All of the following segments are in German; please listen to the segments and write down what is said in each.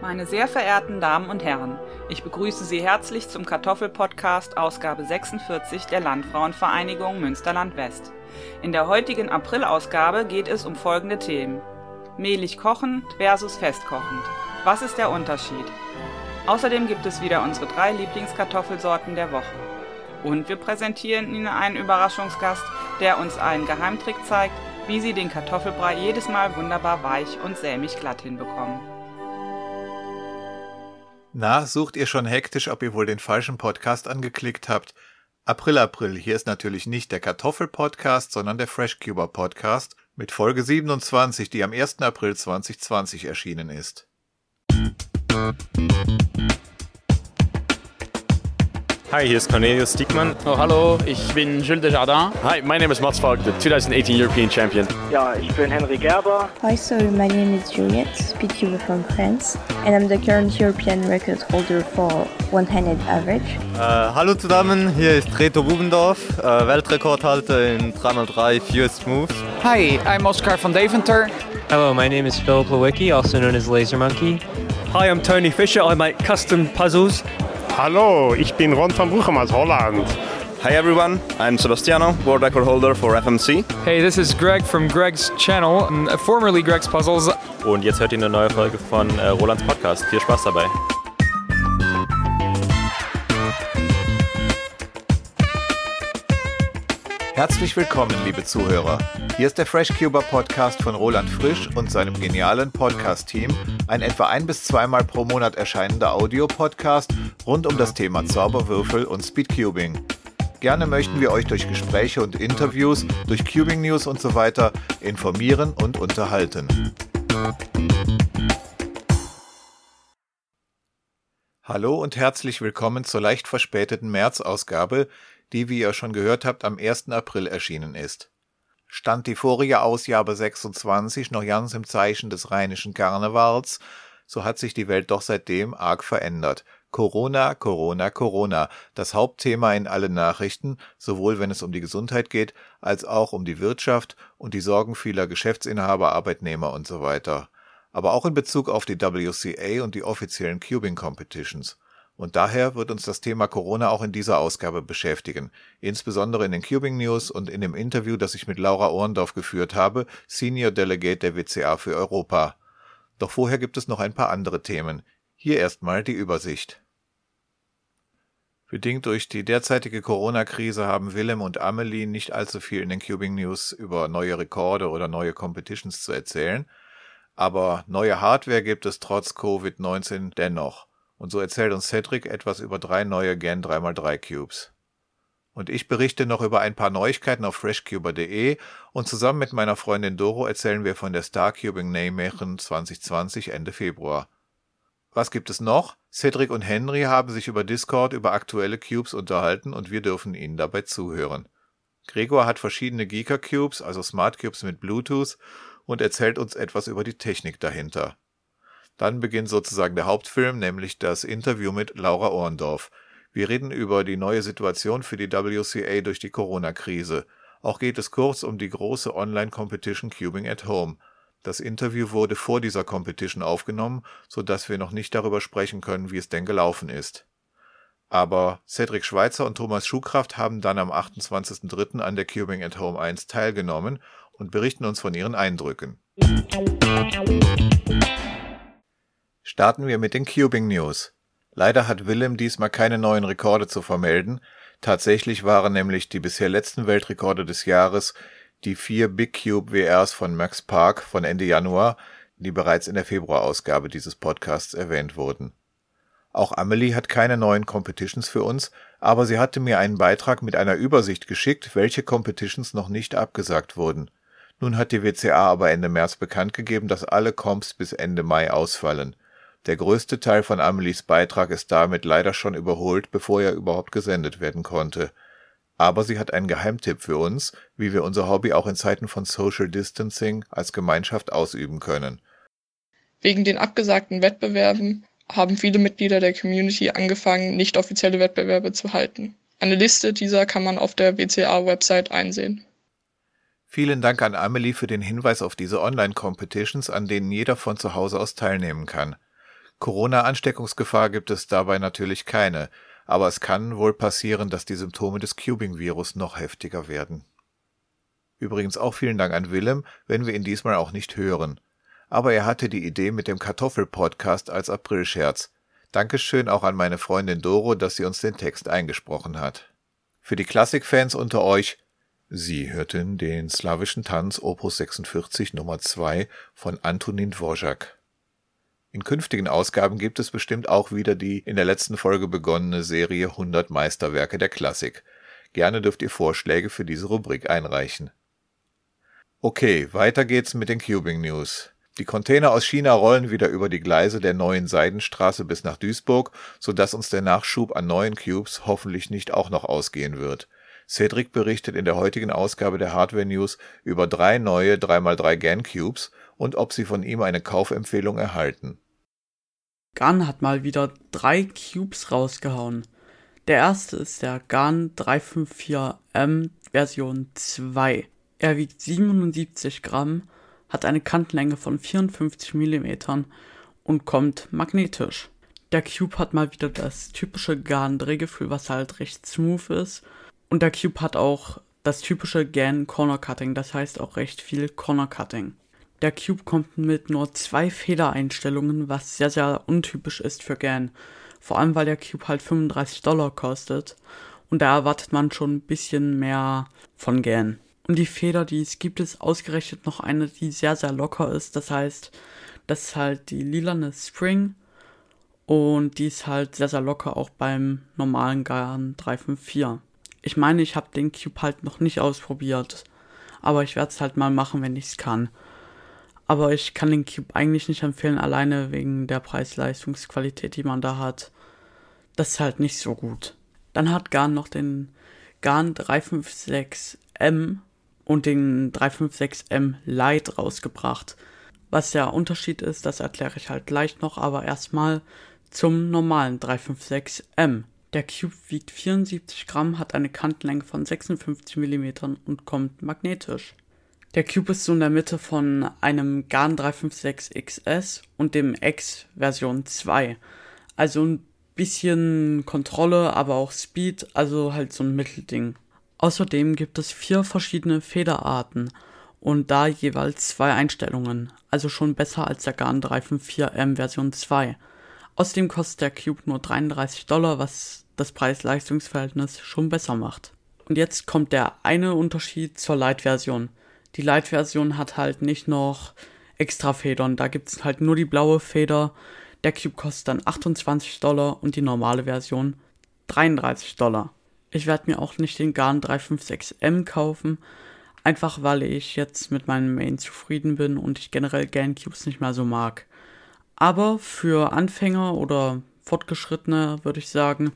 Meine sehr verehrten Damen und Herren, ich begrüße Sie herzlich zum Kartoffel-Podcast Ausgabe 46 der Landfrauenvereinigung Münsterland West. In der heutigen April-Ausgabe geht es um folgende Themen. Mehlig kochend versus festkochend. Was ist der Unterschied? Außerdem gibt es wieder unsere drei Lieblingskartoffelsorten der Woche. Und wir präsentieren Ihnen einen Überraschungsgast, der uns einen Geheimtrick zeigt, wie Sie den Kartoffelbrei jedes Mal wunderbar weich und sämig glatt hinbekommen. Na, sucht ihr schon hektisch, ob ihr wohl den falschen Podcast angeklickt habt? April, April, hier ist natürlich nicht der Kartoffel-Podcast, sondern der Freshcuber-Podcast mit Folge 27, die am 1. April 2020 erschienen ist. Hi, hier ist Cornelius Diekmann. Oh, hallo, ich bin Jules Desjardins. Hi, my name is Mats Falk, the 2018 European Champion. Ja, ich bin Henry Gerber. Hi, so my name is Juliette, speedcuber from France, and I'm the current European record holder for one-handed average. Äh, hallo zusammen, hier ist Reto Bubendorf, äh, Weltrekordhalter in 3x3 Fewest Moves. Hi, I'm Oscar van Deventer. Hello, my name is Philip Lewicki, also known as Laser Monkey. Hi, I'm Tony Fisher. I make custom puzzles. Hallo, ich bin Ron van Bruchem aus Holland. Hi everyone, I'm Sebastiano, world record holder for FMC. Hey, this is Greg from Greg's channel, formerly Greg's Puzzles. Und jetzt hört ihr eine neue Folge von äh, Rolands Podcast. Viel Spaß dabei. Herzlich willkommen, liebe Zuhörer. Hier ist der FreshCuber Podcast von Roland Frisch und seinem genialen Podcast-Team, ein etwa ein bis zweimal pro Monat erscheinender Audiopodcast rund um das Thema Zauberwürfel und Speedcubing. Gerne möchten wir euch durch Gespräche und Interviews, durch Cubing News und so weiter informieren und unterhalten. Hallo und herzlich willkommen zur leicht verspäteten März-Ausgabe, die, wie ihr schon gehört habt, am 1. April erschienen ist. Stand die vorige Ausgabe 26 noch ganz im Zeichen des rheinischen Karnevals, so hat sich die Welt doch seitdem arg verändert. Corona, Corona, Corona, das Hauptthema in allen Nachrichten, sowohl wenn es um die Gesundheit geht, als auch um die Wirtschaft und die Sorgen vieler Geschäftsinhaber, Arbeitnehmer und so weiter. Aber auch in Bezug auf die WCA und die offiziellen Cubing Competitions. Und daher wird uns das Thema Corona auch in dieser Ausgabe beschäftigen, insbesondere in den Cubing News und in dem Interview, das ich mit Laura Ohrendorf geführt habe, Senior Delegate der WCA für Europa. Doch vorher gibt es noch ein paar andere Themen. Hier erstmal die Übersicht. Bedingt durch die derzeitige Corona-Krise haben Willem und Amelie nicht allzu viel in den Cubing News über neue Rekorde oder neue Competitions zu erzählen, aber neue Hardware gibt es trotz Covid-19 dennoch. Und so erzählt uns Cedric etwas über drei neue Gen 3x3 Cubes. Und ich berichte noch über ein paar Neuigkeiten auf freshcuber.de und zusammen mit meiner Freundin Doro erzählen wir von der Starcubing Nijmegen 2020 Ende Februar. Was gibt es noch? Cedric und Henry haben sich über Discord über aktuelle Cubes unterhalten und wir dürfen ihnen dabei zuhören. Gregor hat verschiedene Geeker Cubes, also Smart Cubes mit Bluetooth und erzählt uns etwas über die Technik dahinter. Dann beginnt sozusagen der Hauptfilm, nämlich das Interview mit Laura Ohrendorf. Wir reden über die neue Situation für die WCA durch die Corona-Krise. Auch geht es kurz um die große Online-Competition Cubing at Home. Das Interview wurde vor dieser Competition aufgenommen, so dass wir noch nicht darüber sprechen können, wie es denn gelaufen ist. Aber Cedric Schweitzer und Thomas Schuhkraft haben dann am 28.03. an der Cubing at Home 1 teilgenommen und berichten uns von ihren Eindrücken. Starten wir mit den Cubing News. Leider hat Willem diesmal keine neuen Rekorde zu vermelden. Tatsächlich waren nämlich die bisher letzten Weltrekorde des Jahres die vier Big Cube WRs von Max Park von Ende Januar, die bereits in der Februarausgabe dieses Podcasts erwähnt wurden. Auch Amelie hat keine neuen Competitions für uns, aber sie hatte mir einen Beitrag mit einer Übersicht geschickt, welche Competitions noch nicht abgesagt wurden. Nun hat die WCA aber Ende März bekannt gegeben, dass alle Comps bis Ende Mai ausfallen. Der größte Teil von Amelies Beitrag ist damit leider schon überholt, bevor er überhaupt gesendet werden konnte. Aber sie hat einen Geheimtipp für uns, wie wir unser Hobby auch in Zeiten von Social Distancing als Gemeinschaft ausüben können. Wegen den abgesagten Wettbewerben haben viele Mitglieder der Community angefangen, nicht offizielle Wettbewerbe zu halten. Eine Liste dieser kann man auf der WCA-Website einsehen. Vielen Dank an Amelie für den Hinweis auf diese Online-Competitions, an denen jeder von zu Hause aus teilnehmen kann. Corona-Ansteckungsgefahr gibt es dabei natürlich keine, aber es kann wohl passieren, dass die Symptome des Cubing-Virus noch heftiger werden. Übrigens auch vielen Dank an Willem, wenn wir ihn diesmal auch nicht hören. Aber er hatte die Idee mit dem Kartoffel-Podcast als Aprilscherz. Dankeschön auch an meine Freundin Doro, dass sie uns den Text eingesprochen hat. Für die Klassikfans unter euch, Sie hörten den slawischen Tanz Opus 46 Nummer 2 von Antonin Dvorak. In künftigen Ausgaben gibt es bestimmt auch wieder die in der letzten Folge begonnene Serie 100 Meisterwerke der Klassik. Gerne dürft ihr Vorschläge für diese Rubrik einreichen. Okay, weiter geht's mit den Cubing News. Die Container aus China rollen wieder über die Gleise der neuen Seidenstraße bis nach Duisburg, sodass uns der Nachschub an neuen Cubes hoffentlich nicht auch noch ausgehen wird. Cedric berichtet in der heutigen Ausgabe der Hardware News über drei neue 3x3 GAN Cubes und ob sie von ihm eine Kaufempfehlung erhalten. GAN hat mal wieder drei Cubes rausgehauen. Der erste ist der GAN 354M Version 2. Er wiegt 77 Gramm, hat eine Kantenlänge von 54 mm und kommt magnetisch. Der Cube hat mal wieder das typische GAN-Drehgefühl, was halt recht smooth ist und der Cube hat auch das typische GAN Corner Cutting, das heißt auch recht viel Corner Cutting. Der Cube kommt mit nur zwei Federeinstellungen, was sehr, sehr untypisch ist für GAN. Vor allem, weil der Cube halt 35 Dollar kostet. Und da erwartet man schon ein bisschen mehr von GAN. Und die Feder, die es gibt, ist ausgerechnet noch eine, die sehr, sehr locker ist. Das heißt, das ist halt die lilane Spring. Und die ist halt sehr, sehr locker auch beim normalen GAN 354. Ich meine, ich habe den Cube halt noch nicht ausprobiert. Aber ich werde es halt mal machen, wenn ich es kann. Aber ich kann den Cube eigentlich nicht empfehlen, alleine wegen der Preis-Leistungsqualität, die man da hat. Das ist halt nicht so gut. Dann hat Garn noch den Garn 356M und den 356M Lite rausgebracht. Was der Unterschied ist, das erkläre ich halt gleich noch, aber erstmal zum normalen 356M. Der Cube wiegt 74 Gramm, hat eine Kantenlänge von 56 mm und kommt magnetisch. Der Cube ist so in der Mitte von einem GAN 356 XS und dem X Version 2. Also ein bisschen Kontrolle, aber auch Speed, also halt so ein Mittelding. Außerdem gibt es vier verschiedene Federarten und da jeweils zwei Einstellungen, also schon besser als der GAN 354M Version 2. Außerdem kostet der Cube nur 33 Dollar, was das Preis-Leistungs-Verhältnis schon besser macht. Und jetzt kommt der eine Unterschied zur Lite-Version. Die Lite-Version hat halt nicht noch extra Federn, da gibt es halt nur die blaue Feder. Der Cube kostet dann 28 Dollar und die normale Version 33 Dollar. Ich werde mir auch nicht den Garn 356M kaufen, einfach weil ich jetzt mit meinem Main zufrieden bin und ich generell GAN Cubes nicht mehr so mag. Aber für Anfänger oder Fortgeschrittene würde ich sagen,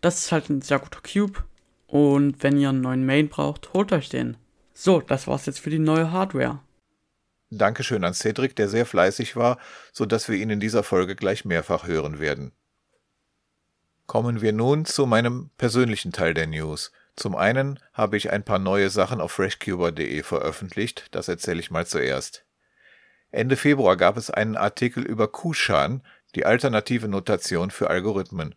das ist halt ein sehr guter Cube. Und wenn ihr einen neuen Main braucht, holt euch den. So, das war's jetzt für die neue Hardware. Dankeschön an Cedric, der sehr fleißig war, so dass wir ihn in dieser Folge gleich mehrfach hören werden. Kommen wir nun zu meinem persönlichen Teil der News. Zum einen habe ich ein paar neue Sachen auf freshcuber.de veröffentlicht, das erzähle ich mal zuerst. Ende Februar gab es einen Artikel über Kushan, die alternative Notation für Algorithmen.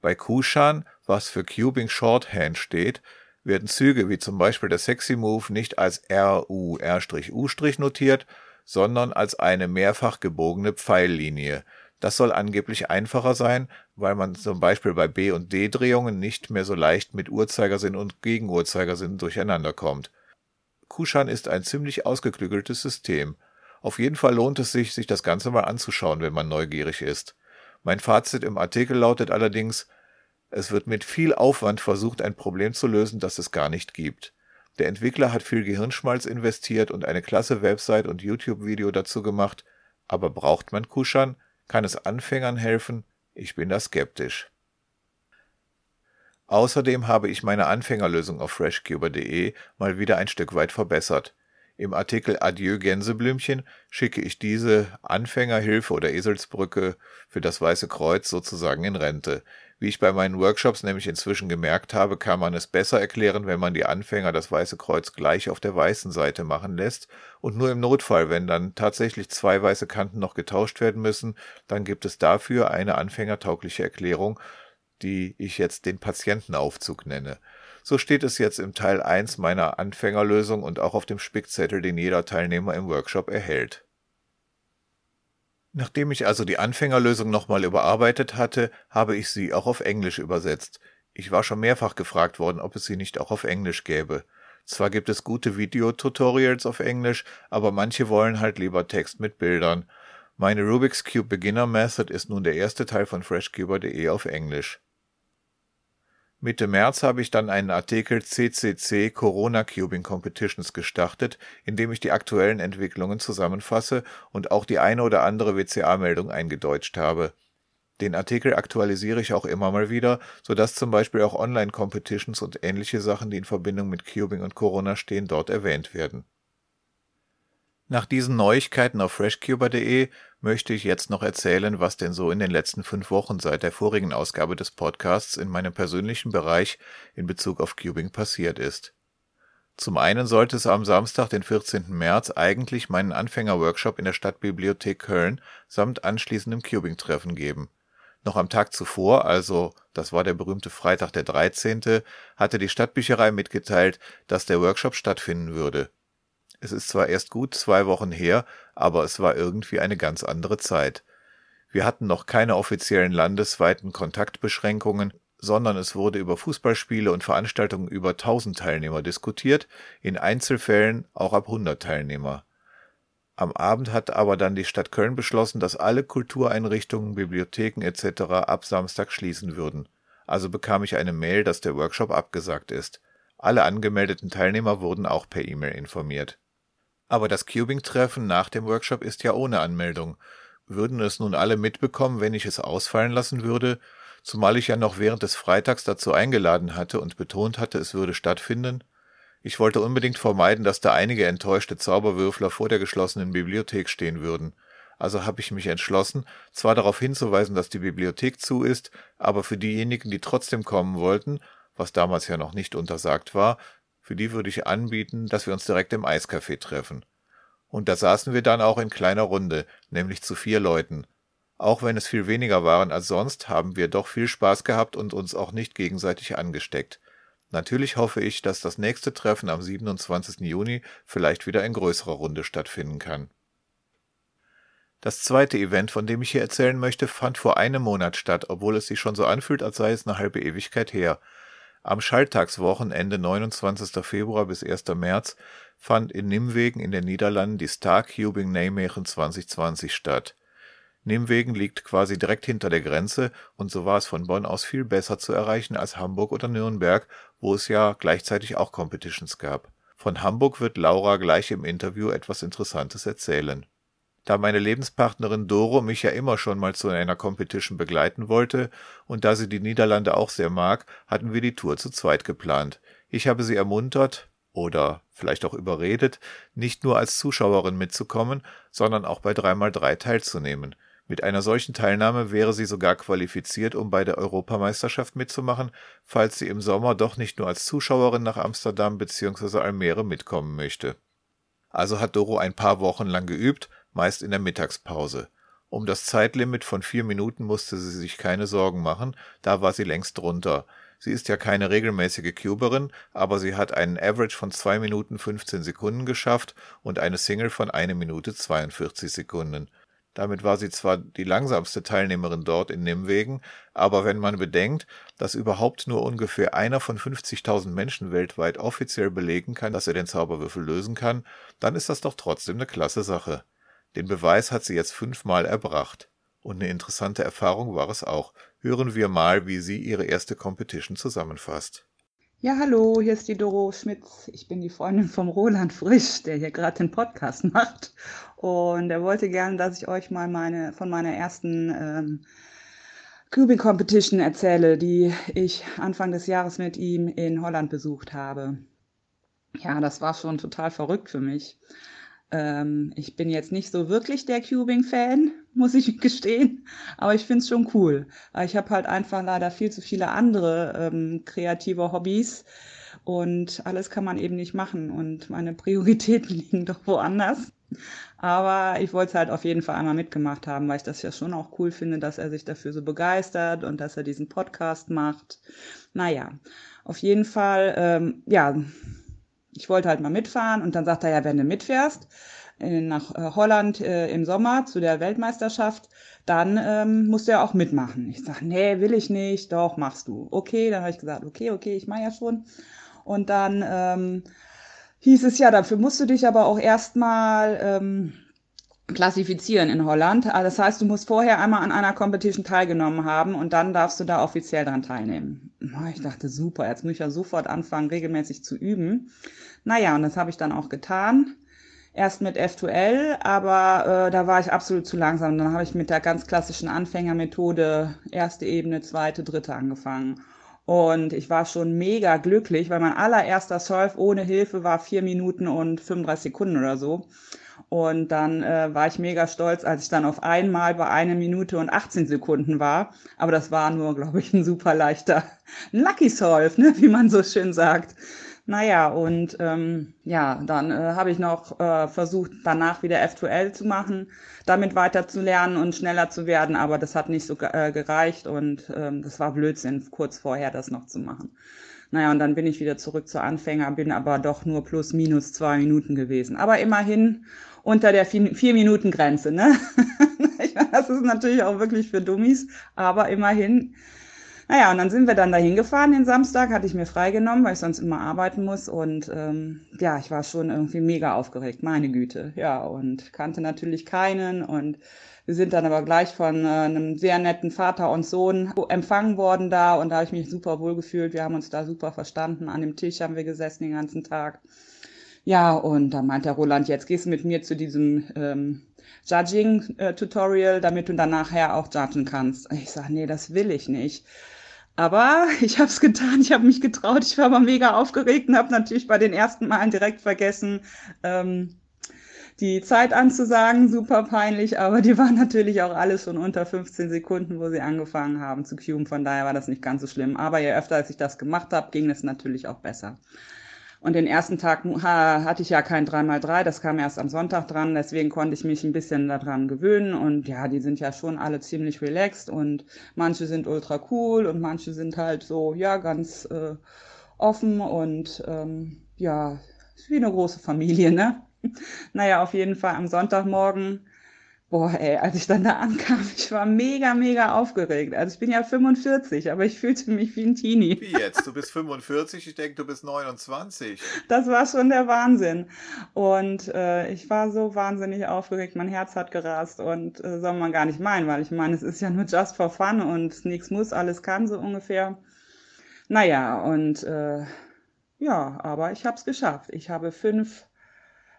Bei Kushan, was für Cubing Shorthand steht, werden Züge wie zum Beispiel der Sexy Move nicht als RU R'-U' notiert, sondern als eine mehrfach gebogene Pfeillinie. Das soll angeblich einfacher sein, weil man zum Beispiel bei B- und D-Drehungen nicht mehr so leicht mit Uhrzeigersinn und Gegenuhrzeigersinn durcheinander kommt. Kushan ist ein ziemlich ausgeklügeltes System. Auf jeden Fall lohnt es sich, sich das Ganze mal anzuschauen, wenn man neugierig ist. Mein Fazit im Artikel lautet allerdings, es wird mit viel Aufwand versucht, ein Problem zu lösen, das es gar nicht gibt. Der Entwickler hat viel Gehirnschmalz investiert und eine klasse Website und YouTube-Video dazu gemacht, aber braucht man Kuschern? Kann es Anfängern helfen? Ich bin da skeptisch. Außerdem habe ich meine Anfängerlösung auf freshcuber.de mal wieder ein Stück weit verbessert. Im Artikel Adieu Gänseblümchen schicke ich diese Anfängerhilfe oder Eselsbrücke für das Weiße Kreuz sozusagen in Rente. Wie ich bei meinen Workshops nämlich inzwischen gemerkt habe, kann man es besser erklären, wenn man die Anfänger das weiße Kreuz gleich auf der weißen Seite machen lässt und nur im Notfall, wenn dann tatsächlich zwei weiße Kanten noch getauscht werden müssen, dann gibt es dafür eine anfängertaugliche Erklärung, die ich jetzt den Patientenaufzug nenne. So steht es jetzt im Teil 1 meiner Anfängerlösung und auch auf dem Spickzettel, den jeder Teilnehmer im Workshop erhält. Nachdem ich also die Anfängerlösung nochmal überarbeitet hatte, habe ich sie auch auf Englisch übersetzt. Ich war schon mehrfach gefragt worden, ob es sie nicht auch auf Englisch gäbe. Zwar gibt es gute Videotutorials auf Englisch, aber manche wollen halt lieber Text mit Bildern. Meine Rubik's Cube Beginner Method ist nun der erste Teil von freshcuber.de auf Englisch. Mitte März habe ich dann einen Artikel CCC Corona Cubing Competitions gestartet, in dem ich die aktuellen Entwicklungen zusammenfasse und auch die eine oder andere WCA-Meldung eingedeutscht habe. Den Artikel aktualisiere ich auch immer mal wieder, sodass zum Beispiel auch Online-Competitions und ähnliche Sachen, die in Verbindung mit Cubing und Corona stehen, dort erwähnt werden. Nach diesen Neuigkeiten auf freshcuber.de möchte ich jetzt noch erzählen, was denn so in den letzten fünf Wochen seit der vorigen Ausgabe des Podcasts in meinem persönlichen Bereich in Bezug auf Cubing passiert ist. Zum einen sollte es am Samstag, den 14. März, eigentlich meinen Anfängerworkshop in der Stadtbibliothek Köln samt anschließendem Cubing-Treffen geben. Noch am Tag zuvor, also das war der berühmte Freitag der 13., hatte die Stadtbücherei mitgeteilt, dass der Workshop stattfinden würde. Es ist zwar erst gut zwei Wochen her, aber es war irgendwie eine ganz andere Zeit. Wir hatten noch keine offiziellen landesweiten Kontaktbeschränkungen, sondern es wurde über Fußballspiele und Veranstaltungen über 1000 Teilnehmer diskutiert, in Einzelfällen auch ab 100 Teilnehmer. Am Abend hat aber dann die Stadt Köln beschlossen, dass alle Kultureinrichtungen, Bibliotheken etc. ab Samstag schließen würden. Also bekam ich eine Mail, dass der Workshop abgesagt ist. Alle angemeldeten Teilnehmer wurden auch per E-Mail informiert. Aber das Cubing-Treffen nach dem Workshop ist ja ohne Anmeldung. Würden es nun alle mitbekommen, wenn ich es ausfallen lassen würde, zumal ich ja noch während des Freitags dazu eingeladen hatte und betont hatte, es würde stattfinden? Ich wollte unbedingt vermeiden, dass da einige enttäuschte Zauberwürfler vor der geschlossenen Bibliothek stehen würden. Also habe ich mich entschlossen, zwar darauf hinzuweisen, dass die Bibliothek zu ist, aber für diejenigen, die trotzdem kommen wollten, was damals ja noch nicht untersagt war, für die würde ich anbieten, dass wir uns direkt im Eiscafé treffen. Und da saßen wir dann auch in kleiner Runde, nämlich zu vier Leuten. Auch wenn es viel weniger waren als sonst, haben wir doch viel Spaß gehabt und uns auch nicht gegenseitig angesteckt. Natürlich hoffe ich, dass das nächste Treffen am 27. Juni vielleicht wieder in größerer Runde stattfinden kann. Das zweite Event, von dem ich hier erzählen möchte, fand vor einem Monat statt, obwohl es sich schon so anfühlt, als sei es eine halbe Ewigkeit her. Am Schalltagswochenende 29. Februar bis 1. März fand in Nimwegen in den Niederlanden die Star Cubing Nijmegen 2020 statt. Nimwegen liegt quasi direkt hinter der Grenze und so war es von Bonn aus viel besser zu erreichen als Hamburg oder Nürnberg, wo es ja gleichzeitig auch Competitions gab. Von Hamburg wird Laura gleich im Interview etwas Interessantes erzählen. Da meine Lebenspartnerin Doro mich ja immer schon mal zu einer Competition begleiten wollte und da sie die Niederlande auch sehr mag, hatten wir die Tour zu zweit geplant. Ich habe sie ermuntert oder vielleicht auch überredet, nicht nur als Zuschauerin mitzukommen, sondern auch bei 3x3 teilzunehmen. Mit einer solchen Teilnahme wäre sie sogar qualifiziert, um bei der Europameisterschaft mitzumachen, falls sie im Sommer doch nicht nur als Zuschauerin nach Amsterdam bzw. Almere mitkommen möchte. Also hat Doro ein paar Wochen lang geübt meist in der Mittagspause. Um das Zeitlimit von vier Minuten musste sie sich keine Sorgen machen, da war sie längst drunter. Sie ist ja keine regelmäßige Cuberin, aber sie hat einen Average von 2 Minuten 15 Sekunden geschafft und eine Single von 1 Minute 42 Sekunden. Damit war sie zwar die langsamste Teilnehmerin dort in Nimwegen, aber wenn man bedenkt, dass überhaupt nur ungefähr einer von 50.000 Menschen weltweit offiziell belegen kann, dass er den Zauberwürfel lösen kann, dann ist das doch trotzdem eine klasse Sache. Den Beweis hat sie jetzt fünfmal erbracht. Und eine interessante Erfahrung war es auch. Hören wir mal, wie sie ihre erste Competition zusammenfasst. Ja, hallo, hier ist die Doro Schmitz. Ich bin die Freundin vom Roland Frisch, der hier gerade den Podcast macht. Und er wollte gerne, dass ich euch mal meine, von meiner ersten ähm, Cubing Competition erzähle, die ich Anfang des Jahres mit ihm in Holland besucht habe. Ja, das war schon total verrückt für mich. Ähm, ich bin jetzt nicht so wirklich der Cubing-Fan, muss ich gestehen. Aber ich finde es schon cool. Ich habe halt einfach leider viel zu viele andere ähm, kreative Hobbys. Und alles kann man eben nicht machen. Und meine Prioritäten liegen doch woanders. Aber ich wollte es halt auf jeden Fall einmal mitgemacht haben, weil ich das ja schon auch cool finde, dass er sich dafür so begeistert und dass er diesen Podcast macht. Naja, auf jeden Fall, ähm, ja, ich wollte halt mal mitfahren und dann sagt er, ja, wenn du mitfährst äh, nach äh, Holland äh, im Sommer zu der Weltmeisterschaft, dann ähm, musst du ja auch mitmachen. Ich sage, nee, will ich nicht, doch, machst du. Okay, dann habe ich gesagt, okay, okay, ich mache ja schon. Und dann ähm, hieß es ja, dafür musst du dich aber auch erstmal ähm, klassifizieren in Holland. Ah, das heißt, du musst vorher einmal an einer Competition teilgenommen haben und dann darfst du da offiziell dran teilnehmen. Ich dachte, super, jetzt muss ich ja sofort anfangen, regelmäßig zu üben. Naja, und das habe ich dann auch getan. Erst mit F2L, aber äh, da war ich absolut zu langsam. Dann habe ich mit der ganz klassischen Anfängermethode erste Ebene, zweite, dritte angefangen. Und ich war schon mega glücklich, weil mein allererster Surf ohne Hilfe war vier Minuten und 35 Sekunden oder so. Und dann äh, war ich mega stolz, als ich dann auf einmal bei einer Minute und 18 Sekunden war. Aber das war nur, glaube ich, ein super leichter Lucky Solve, ne? wie man so schön sagt. Naja, und ähm, ja, dann äh, habe ich noch äh, versucht, danach wieder F2L zu machen, damit weiter zu lernen und schneller zu werden, aber das hat nicht so äh, gereicht und ähm, das war Blödsinn, kurz vorher das noch zu machen. Naja, und dann bin ich wieder zurück zu Anfänger, bin aber doch nur plus minus zwei Minuten gewesen. Aber immerhin unter der Vier-Minuten-Grenze. Ne? das ist natürlich auch wirklich für Dummies, aber immerhin naja, und dann sind wir dann dahin gefahren den Samstag, hatte ich mir freigenommen, weil ich sonst immer arbeiten muss. Und ähm, ja, ich war schon irgendwie mega aufgeregt, meine Güte. Ja, und kannte natürlich keinen. Und wir sind dann aber gleich von äh, einem sehr netten Vater und Sohn empfangen worden da. Und da habe ich mich super wohl gefühlt. Wir haben uns da super verstanden. An dem Tisch haben wir gesessen den ganzen Tag. Ja, und da meint der Roland, jetzt gehst du mit mir zu diesem ähm, Judging-Tutorial, damit du dann nachher auch judgen kannst. Ich sage, nee, das will ich nicht. Aber ich habe es getan, ich habe mich getraut, ich war mal mega aufgeregt und habe natürlich bei den ersten Malen direkt vergessen, ähm, die Zeit anzusagen, super peinlich, aber die waren natürlich auch alles schon unter 15 Sekunden, wo sie angefangen haben zu cuben, von daher war das nicht ganz so schlimm. Aber je öfter als ich das gemacht habe, ging es natürlich auch besser. Und den ersten Tag hatte ich ja kein 3x3, das kam erst am Sonntag dran, deswegen konnte ich mich ein bisschen daran gewöhnen. Und ja, die sind ja schon alle ziemlich relaxed und manche sind ultra cool und manche sind halt so, ja, ganz äh, offen und ähm, ja, wie eine große Familie, ne? Naja, auf jeden Fall am Sonntagmorgen Boah, ey, als ich dann da ankam, ich war mega, mega aufgeregt. Also ich bin ja 45, aber ich fühlte mich wie ein Teenie. Wie jetzt? Du bist 45, ich denke, du bist 29. Das war schon der Wahnsinn. Und äh, ich war so wahnsinnig aufgeregt, mein Herz hat gerast und äh, soll man gar nicht meinen, weil ich meine, es ist ja nur just for fun und nichts muss, alles kann so ungefähr. Naja, und äh, ja, aber ich habe es geschafft. Ich habe fünf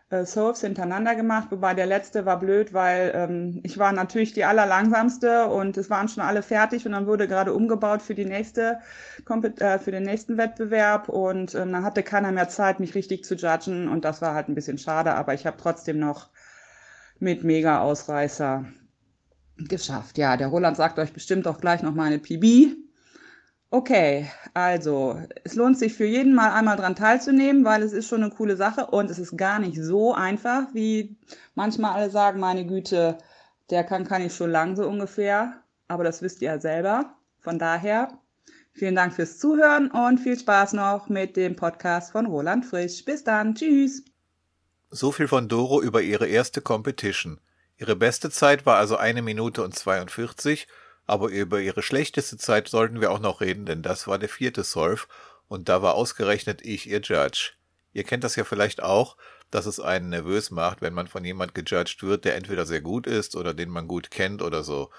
äh, Surfs hintereinander gemacht, wobei der letzte war blöd, weil ähm, ich war natürlich die allerlangsamste und es waren schon alle fertig und dann wurde gerade umgebaut für die nächste äh, für den nächsten Wettbewerb und ähm, dann hatte keiner mehr Zeit, mich richtig zu judgen und das war halt ein bisschen schade, aber ich habe trotzdem noch mit mega Ausreißer geschafft. Ja, der Roland sagt euch bestimmt auch gleich noch mal eine PB. Okay, also es lohnt sich für jeden mal einmal dran teilzunehmen, weil es ist schon eine coole Sache und es ist gar nicht so einfach, wie manchmal alle sagen, meine Güte, der kann, kann ich schon lang so ungefähr, aber das wisst ihr ja selber. Von daher, vielen Dank fürs Zuhören und viel Spaß noch mit dem Podcast von Roland Frisch. Bis dann, tschüss. So viel von Doro über ihre erste Competition. Ihre beste Zeit war also eine Minute und 42 aber über ihre schlechteste Zeit sollten wir auch noch reden, denn das war der vierte Solve und da war ausgerechnet ich ihr Judge. Ihr kennt das ja vielleicht auch, dass es einen nervös macht, wenn man von jemand gejudged wird, der entweder sehr gut ist oder den man gut kennt oder so.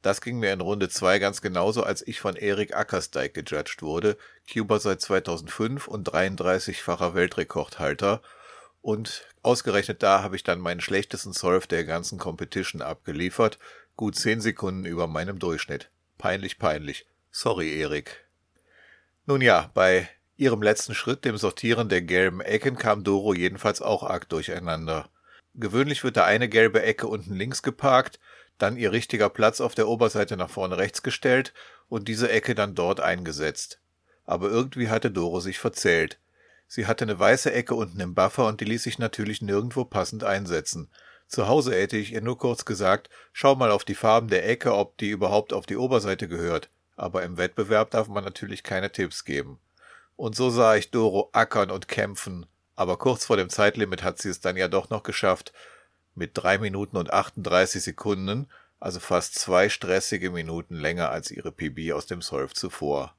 Das ging mir in Runde 2 ganz genauso, als ich von Erik Ackersteig gejudged wurde, Cuba seit 2005 und 33-facher Weltrekordhalter. Und ausgerechnet da habe ich dann meinen schlechtesten Solve der ganzen Competition abgeliefert, Gut zehn Sekunden über meinem Durchschnitt. Peinlich, peinlich. Sorry, Erik. Nun ja, bei ihrem letzten Schritt, dem Sortieren der gelben Ecken, kam Doro jedenfalls auch arg durcheinander. Gewöhnlich wird da eine gelbe Ecke unten links geparkt, dann ihr richtiger Platz auf der Oberseite nach vorne rechts gestellt und diese Ecke dann dort eingesetzt. Aber irgendwie hatte Doro sich verzählt. Sie hatte eine weiße Ecke unten im Buffer und die ließ sich natürlich nirgendwo passend einsetzen. Zu Hause hätte ich ihr nur kurz gesagt, schau mal auf die Farben der Ecke, ob die überhaupt auf die Oberseite gehört. Aber im Wettbewerb darf man natürlich keine Tipps geben. Und so sah ich Doro ackern und kämpfen. Aber kurz vor dem Zeitlimit hat sie es dann ja doch noch geschafft. Mit drei Minuten und 38 Sekunden, also fast zwei stressige Minuten länger als ihre PB aus dem Solve zuvor.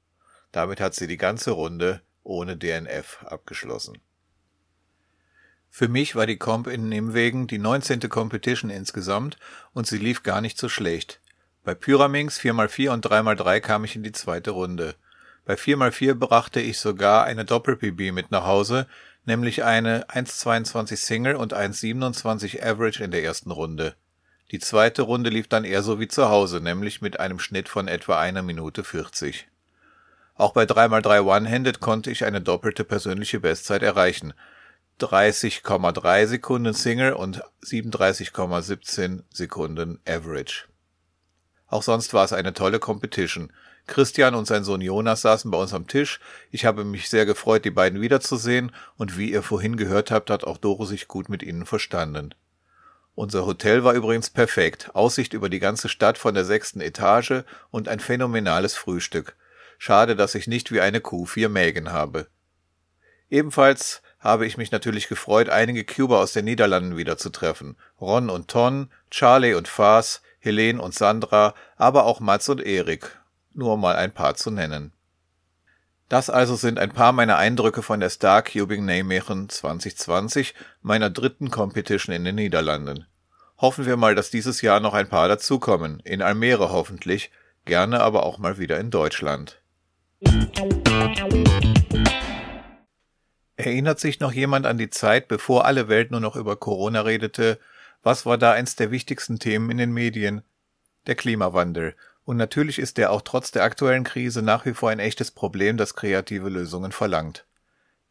Damit hat sie die ganze Runde ohne DNF abgeschlossen. Für mich war die Comp in Nimwegen die 19. Competition insgesamt und sie lief gar nicht so schlecht. Bei Pyraminx 4x4 und 3x3 kam ich in die zweite Runde. Bei 4x4 brachte ich sogar eine Doppel-PB mit nach Hause, nämlich eine 1,22 Single und 1,27 Average in der ersten Runde. Die zweite Runde lief dann eher so wie zu Hause, nämlich mit einem Schnitt von etwa einer Minute 40. Auch bei 3x3 One-Handed konnte ich eine doppelte persönliche Bestzeit erreichen, 30,3 Sekunden Single und 37,17 Sekunden Average. Auch sonst war es eine tolle Competition. Christian und sein Sohn Jonas saßen bei uns am Tisch. Ich habe mich sehr gefreut, die beiden wiederzusehen, und wie ihr vorhin gehört habt, hat auch Doro sich gut mit ihnen verstanden. Unser Hotel war übrigens perfekt. Aussicht über die ganze Stadt von der sechsten Etage und ein phänomenales Frühstück. Schade, dass ich nicht wie eine Kuh vier Mägen habe. Ebenfalls habe ich mich natürlich gefreut, einige Cuber aus den Niederlanden wiederzutreffen. Ron und Ton, Charlie und Fas, Helene und Sandra, aber auch Mats und Erik. Nur mal ein paar zu nennen. Das also sind ein paar meiner Eindrücke von der Star Cubing Nijmegen 2020, meiner dritten Competition in den Niederlanden. Hoffen wir mal, dass dieses Jahr noch ein paar dazukommen, in Almere hoffentlich, gerne aber auch mal wieder in Deutschland. Erinnert sich noch jemand an die Zeit, bevor alle Welt nur noch über Corona redete? Was war da eins der wichtigsten Themen in den Medien? Der Klimawandel. Und natürlich ist der auch trotz der aktuellen Krise nach wie vor ein echtes Problem, das kreative Lösungen verlangt.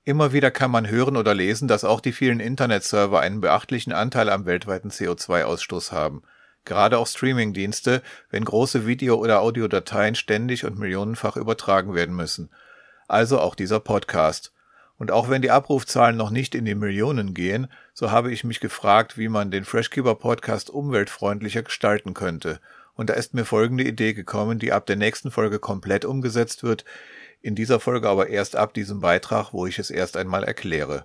Immer wieder kann man hören oder lesen, dass auch die vielen Internetserver einen beachtlichen Anteil am weltweiten CO2-Ausstoß haben. Gerade auch Streamingdienste, wenn große Video- oder Audiodateien ständig und millionenfach übertragen werden müssen. Also auch dieser Podcast. Und auch wenn die Abrufzahlen noch nicht in die Millionen gehen, so habe ich mich gefragt, wie man den Freshkeeper Podcast umweltfreundlicher gestalten könnte. Und da ist mir folgende Idee gekommen, die ab der nächsten Folge komplett umgesetzt wird, in dieser Folge aber erst ab diesem Beitrag, wo ich es erst einmal erkläre.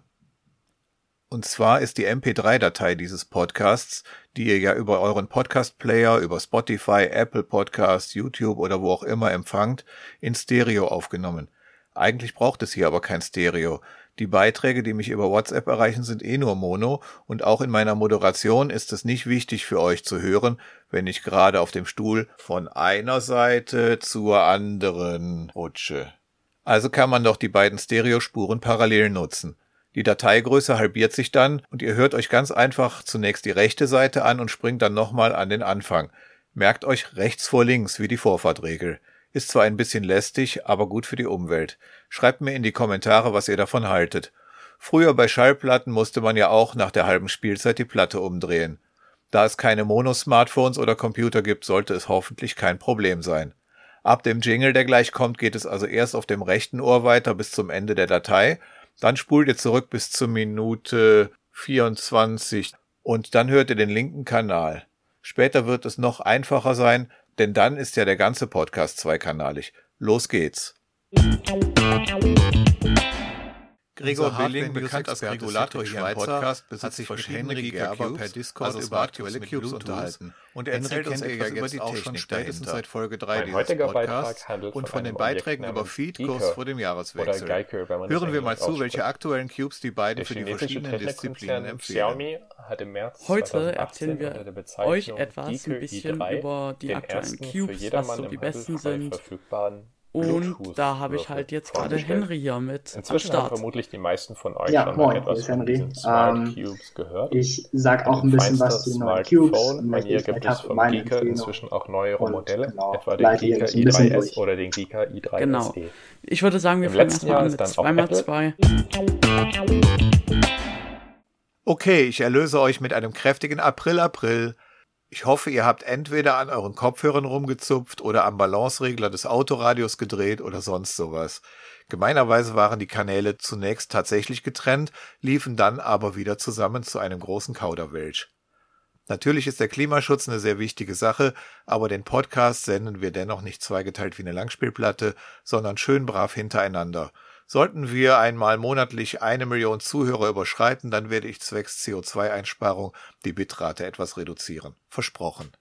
Und zwar ist die MP3-Datei dieses Podcasts, die ihr ja über euren Podcast-Player, über Spotify, Apple Podcasts, YouTube oder wo auch immer empfangt, in Stereo aufgenommen. Eigentlich braucht es hier aber kein Stereo. Die Beiträge, die mich über WhatsApp erreichen, sind eh nur Mono und auch in meiner Moderation ist es nicht wichtig für euch zu hören, wenn ich gerade auf dem Stuhl von einer Seite zur anderen rutsche. Also kann man doch die beiden Stereospuren parallel nutzen. Die Dateigröße halbiert sich dann und ihr hört euch ganz einfach zunächst die rechte Seite an und springt dann nochmal an den Anfang. Merkt euch rechts vor links wie die Vorfahrtregel. Ist zwar ein bisschen lästig, aber gut für die Umwelt. Schreibt mir in die Kommentare, was ihr davon haltet. Früher bei Schallplatten musste man ja auch nach der halben Spielzeit die Platte umdrehen. Da es keine Mono-Smartphones oder Computer gibt, sollte es hoffentlich kein Problem sein. Ab dem Jingle, der gleich kommt, geht es also erst auf dem rechten Ohr weiter bis zum Ende der Datei, dann spult ihr zurück bis zur Minute 24 und dann hört ihr den linken Kanal. Später wird es noch einfacher sein, denn dann ist ja der ganze Podcast zweikanalig. Los geht's. Gregor Billing, bekannt als Regulator hier im Podcast, hat sich mit Henry Gerber per Discord also über aktuelle Cubes unterhalten. Und er erzählt uns etwas über die Technik spätestens seit Folge 3 dieses Podcasts und von den Beiträgen über Feed kurz vor dem Jahreswechsel. Hören wir mal zu, welche aktuellen Cubes die beiden für die verschiedenen Disziplinen empfehlen. Heute erzählen wir euch etwas ein bisschen über die aktuellen Cubes, was so die besten sind und da habe ich halt jetzt gerade Henry hier mit Inzwischen haben vermutlich die meisten von euch ja, schon moin, etwas von Henry. Ähm, Cubes gehört. Ich sage auch ein bisschen was zu den neuen Cubes. Bei mir gibt es vom Geeker inzwischen auch neuere Modelle, genau, etwa den Geeker i3S oder den Geeker i3 Genau. Ich würde sagen, wir fangen erstmal an mit 2x2. Okay, ich erlöse euch mit einem kräftigen April-April. Ich hoffe, ihr habt entweder an euren Kopfhörern rumgezupft oder am Balanceregler des Autoradios gedreht oder sonst sowas. Gemeinerweise waren die Kanäle zunächst tatsächlich getrennt, liefen dann aber wieder zusammen zu einem großen Kauderwelsch. Natürlich ist der Klimaschutz eine sehr wichtige Sache, aber den Podcast senden wir dennoch nicht zweigeteilt wie eine Langspielplatte, sondern schön brav hintereinander. Sollten wir einmal monatlich eine Million Zuhörer überschreiten, dann werde ich zwecks CO2-Einsparung die Bitrate etwas reduzieren. Versprochen.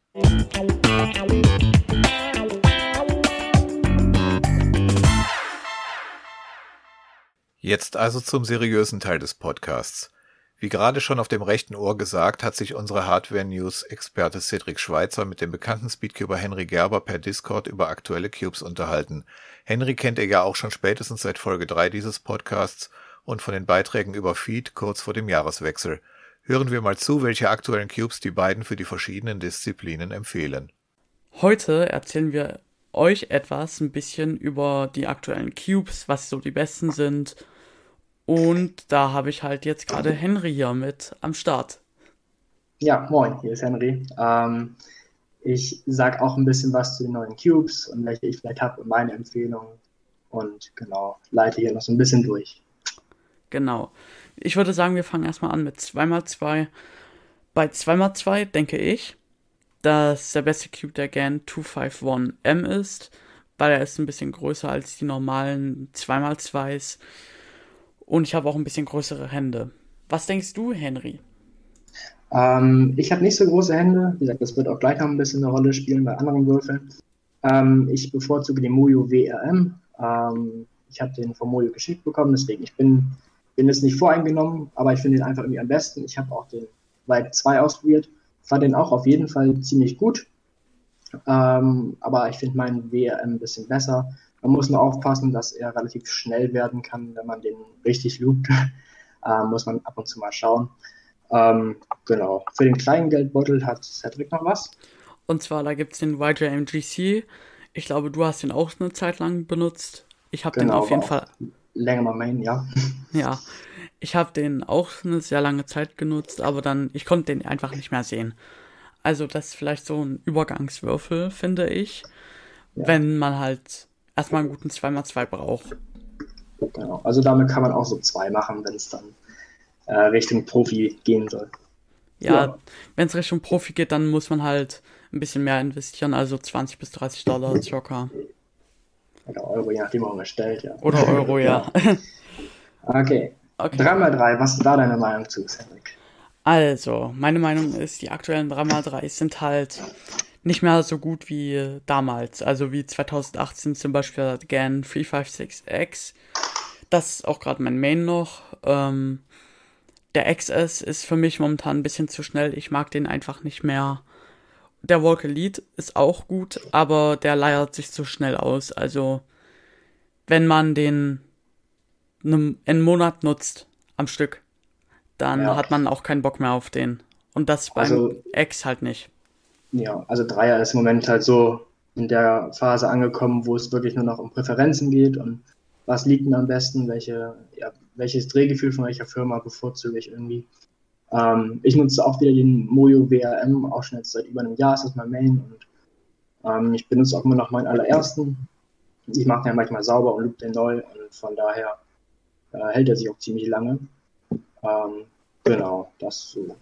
Jetzt also zum seriösen Teil des Podcasts. Wie gerade schon auf dem rechten Ohr gesagt, hat sich unsere Hardware-News-Experte Cedric Schweitzer mit dem bekannten Speedcuber Henry Gerber per Discord über aktuelle Cubes unterhalten. Henry kennt ihr ja auch schon spätestens seit Folge 3 dieses Podcasts und von den Beiträgen über Feed kurz vor dem Jahreswechsel. Hören wir mal zu, welche aktuellen Cubes die beiden für die verschiedenen Disziplinen empfehlen. Heute erzählen wir euch etwas ein bisschen über die aktuellen Cubes, was so die besten sind und da habe ich halt jetzt gerade Henry hier mit am Start. Ja, moin, hier ist Henry. Ähm, ich sage auch ein bisschen was zu den neuen Cubes und welche ich vielleicht habe und meine Empfehlungen. Und genau, leite hier noch so ein bisschen durch. Genau. Ich würde sagen, wir fangen erstmal an mit 2x2. Bei 2x2 denke ich, dass der beste Cube der GAN 251M ist, weil er ist ein bisschen größer als die normalen 2x2s und ich habe auch ein bisschen größere Hände. Was denkst du, Henry? Ähm, ich habe nicht so große Hände. Wie gesagt, das wird auch gleich noch ein bisschen eine Rolle spielen bei anderen Würfeln. Ähm, ich bevorzuge den Mojo WRM. Ähm, ich habe den vom Mojo geschickt bekommen, deswegen ich bin, bin jetzt nicht voreingenommen, aber ich finde den einfach irgendwie am besten. Ich habe auch den Vibe 2 ausprobiert, fand den auch auf jeden Fall ziemlich gut. Ähm, aber ich finde meinen WRM ein bisschen besser. Man muss nur aufpassen, dass er relativ schnell werden kann, wenn man den richtig loopt. äh, muss man ab und zu mal schauen. Ähm, genau. Für den kleinen Geldbeutel hat Cedric noch was. Und zwar, da gibt es den YJMGC. Ich glaube, du hast den auch eine Zeit lang benutzt. Ich habe genau, den auf jeden Fall. Länger mal Main, ja. Ja. Ich habe den auch eine sehr lange Zeit genutzt, aber dann, ich konnte den einfach nicht mehr sehen. Also, das ist vielleicht so ein Übergangswürfel, finde ich. Ja. Wenn man halt erstmal einen guten 2x2 braucht. Genau. Also damit kann man auch so zwei machen, wenn es dann äh, Richtung Profi gehen soll. Ja, ja. wenn es Richtung Profi geht, dann muss man halt ein bisschen mehr investieren, also 20 bis 30 Dollar circa. Oder Euro, je nachdem, wo man stellt, ja. Oder Euro, ja. okay. okay. 3x3, was ist da deine Meinung zu, Cedric? Also, meine Meinung ist, die aktuellen 3x3 sind halt nicht mehr so gut wie damals. Also wie 2018 zum Beispiel GAN 356X. Das ist auch gerade mein Main noch. Ähm, der XS ist für mich momentan ein bisschen zu schnell. Ich mag den einfach nicht mehr. Der Walk Elite ist auch gut, aber der leiert sich zu schnell aus. Also, wenn man den einen Monat nutzt am Stück, dann ja. hat man auch keinen Bock mehr auf den. Und das beim also, X halt nicht ja, also Dreier ist im Moment halt so in der Phase angekommen, wo es wirklich nur noch um Präferenzen geht und was liegt mir am besten, welche, ja, welches Drehgefühl von welcher Firma bevorzuge ich irgendwie. Ähm, ich nutze auch wieder den Mojo WRM, auch schon jetzt seit über einem Jahr ist das mein Main und ähm, ich benutze auch immer noch meinen allerersten. Ich mache den manchmal sauber und loop den neu und von daher äh, hält er sich auch ziemlich lange. Ähm, genau, das so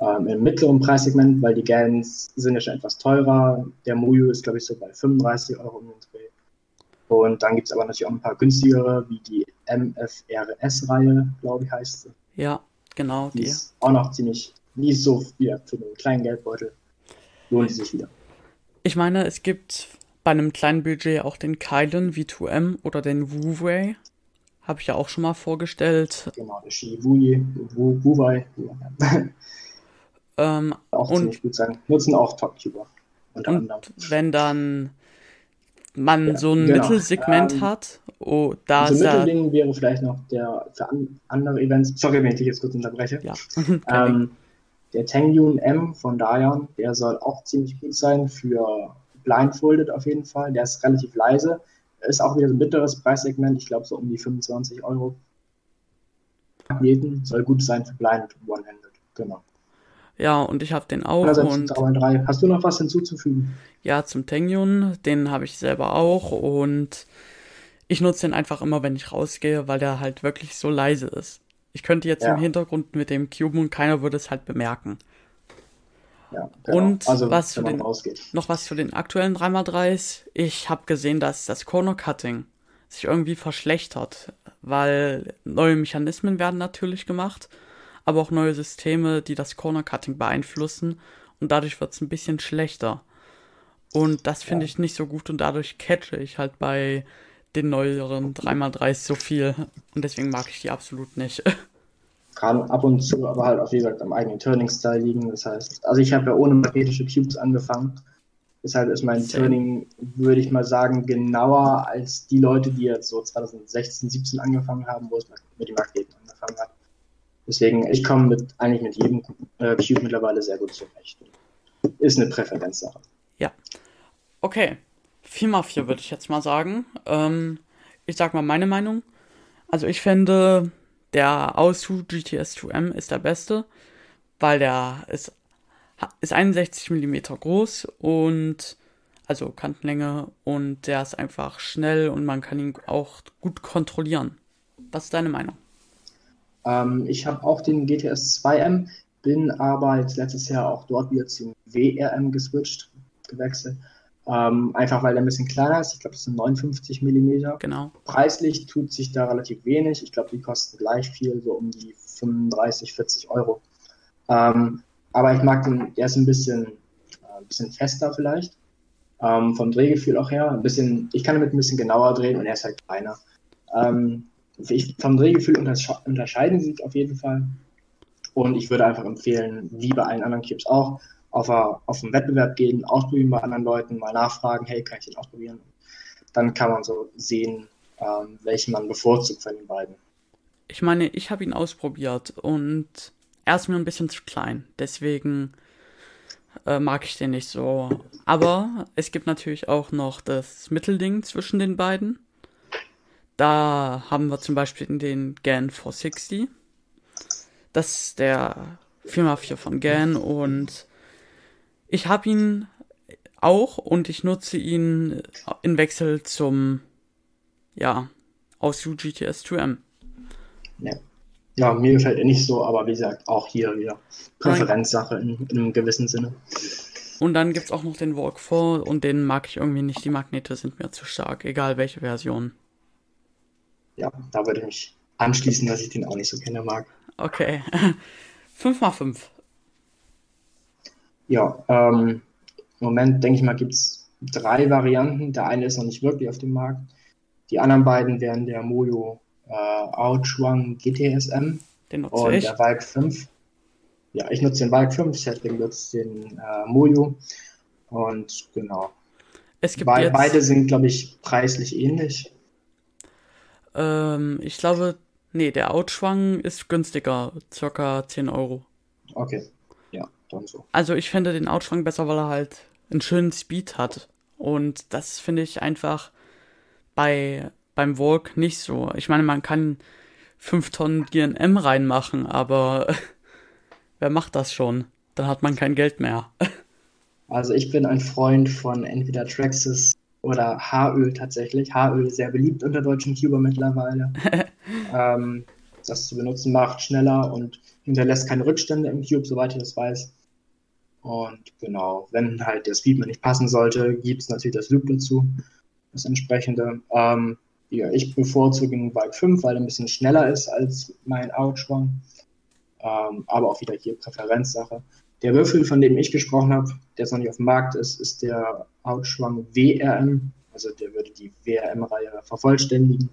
ähm, im mittleren Preissegment, weil die Gans sind ja schon etwas teurer. Der Muyu ist, glaube ich, so bei 35 Euro um den Dreh. Und dann gibt es aber natürlich auch ein paar günstigere, wie die MFRS-Reihe, glaube ich, heißt sie. Ja, genau. Die, die ist auch noch ziemlich, nie so wieder für den kleinen Geldbeutel. Lohnt die sich wieder. Ich meine, es gibt bei einem kleinen Budget auch den Kylan V2M oder den Wu-Wei. Habe ich ja auch schon mal vorgestellt. Genau, der Shi Wu-Wei. Ähm, auch und, ziemlich gut sein. Nutzen auch Top-Tuber. Und wenn dann man ja, so ein genau. Mittelsegment ähm, hat, oh, da so ist Mittelding wäre vielleicht noch der für an, andere Events, sorry, wenn ich dich jetzt kurz unterbreche. Ja. ähm, der Tengyun M von Dayan, der soll auch ziemlich gut sein für Blindfolded auf jeden Fall. Der ist relativ leise. Ist auch wieder so ein mittleres Preissegment, ich glaube so um die 25 Euro. Jeden soll gut sein für Blind One-Handed, genau. Ja, und ich habe den auch. und 3x3. Hast du noch was hinzuzufügen? Ja, zum Tengyun, den habe ich selber auch und ich nutze den einfach immer, wenn ich rausgehe, weil der halt wirklich so leise ist. Ich könnte jetzt ja. im Hintergrund mit dem Cube und keiner würde es halt bemerken. Ja, genau. Und also, was für den, noch was zu den aktuellen 3x3s. Ich habe gesehen, dass das Corner Cutting sich irgendwie verschlechtert, weil neue Mechanismen werden natürlich gemacht, aber auch neue Systeme, die das Corner Cutting beeinflussen und dadurch wird es ein bisschen schlechter. Und das finde ich nicht so gut und dadurch catche ich halt bei den neueren 3x3 so viel und deswegen mag ich die absolut nicht. Kann ab und zu aber halt auch, wie gesagt, am eigenen Turning-Style liegen. Das heißt, also ich habe ja ohne magnetische Cubes angefangen. Deshalb ist mein Same. Turning, würde ich mal sagen, genauer als die Leute, die jetzt so 2016, 17 angefangen haben, wo es mit den Magneten angefangen hat. Deswegen, ich komme mit, eigentlich mit jedem äh, Cube mittlerweile sehr gut zurecht. Ist eine Präferenzsache. Ja. Okay. 4x4 würde ich jetzt mal sagen. Ähm, ich sag mal meine Meinung. Also ich finde, der Ausu GTS 2M ist der beste, weil der ist, ist 61 mm groß und also Kantenlänge und der ist einfach schnell und man kann ihn auch gut kontrollieren. Was ist deine Meinung? Ähm, ich habe auch den GTS 2M, bin aber jetzt letztes Jahr auch dort wieder zum WRM geswitcht, gewechselt. Ähm, einfach weil er ein bisschen kleiner ist. Ich glaube, das sind 59 mm. Genau. Preislich tut sich da relativ wenig. Ich glaube, die kosten gleich viel, so um die 35, 40 Euro. Ähm, aber ich mag den, der ist ein bisschen, äh, ein bisschen fester vielleicht. Ähm, vom Drehgefühl auch her. Ein bisschen, ich kann damit ein bisschen genauer drehen und er ist halt kleiner. Ähm, ich, vom Drehgefühl untersche unterscheiden sie sich auf jeden Fall. Und ich würde einfach empfehlen, wie bei allen anderen Cubes auch, auf, auf einen Wettbewerb gehen, ausprobieren bei anderen Leuten, mal nachfragen, hey, kann ich den ausprobieren? Dann kann man so sehen, ähm, welchen man bevorzugt von den beiden. Ich meine, ich habe ihn ausprobiert und er ist mir ein bisschen zu klein. Deswegen äh, mag ich den nicht so. Aber es gibt natürlich auch noch das Mittelding zwischen den beiden. Da haben wir zum Beispiel den GAN 460. Das ist der 4x4 von GAN und ich habe ihn auch und ich nutze ihn in Wechsel zum, ja, aus UGTS 2M. Ja. ja, mir gefällt er nicht so, aber wie gesagt, auch hier wieder Präferenzsache in, in einem gewissen Sinne. Und dann gibt es auch noch den Walk 4 und den mag ich irgendwie nicht. Die Magnete sind mir zu stark, egal welche Version. Ja, da würde ich mich anschließen, dass ich den auch nicht so kenne mag. Okay. 5x5. Ja, ähm, im Moment denke ich mal, gibt es drei Varianten. Der eine ist noch nicht wirklich auf dem Markt. Die anderen beiden wären der Mojo äh, Outrun GTSM den und ich. der Vibe 5. Ja, ich nutze den Vibe 5, Setting nutzt den äh, Mojo. Und genau. Es gibt Be jetzt, beide sind, glaube ich, preislich ähnlich. Ähm, ich glaube, nee, der Outschwang ist günstiger, circa 10 Euro. Okay dann so. Also ich finde den Outschwang besser, weil er halt einen schönen Speed hat. Und das finde ich einfach bei beim Walk nicht so. Ich meine, man kann 5 Tonnen GNM reinmachen, aber wer macht das schon? Dann hat man kein Geld mehr. Also ich bin ein Freund von entweder Traxxas oder Haaröl tatsächlich. Haaröl ist sehr beliebt unter deutschen Cuber mittlerweile. ähm, das zu benutzen macht schneller und hinterlässt keine Rückstände im Cube, soweit ich das weiß. Und genau, wenn halt der Speedman nicht passen sollte, gibt es natürlich das Loop dazu, das entsprechende. Ähm, ja, ich bevorzuge den Bike 5, weil er ein bisschen schneller ist als mein Outschwang. Ähm, aber auch wieder hier Präferenzsache. Der Würfel, von dem ich gesprochen habe, der jetzt noch nicht auf dem Markt ist, ist der Outschwang WRM. Also der würde die WRM-Reihe vervollständigen.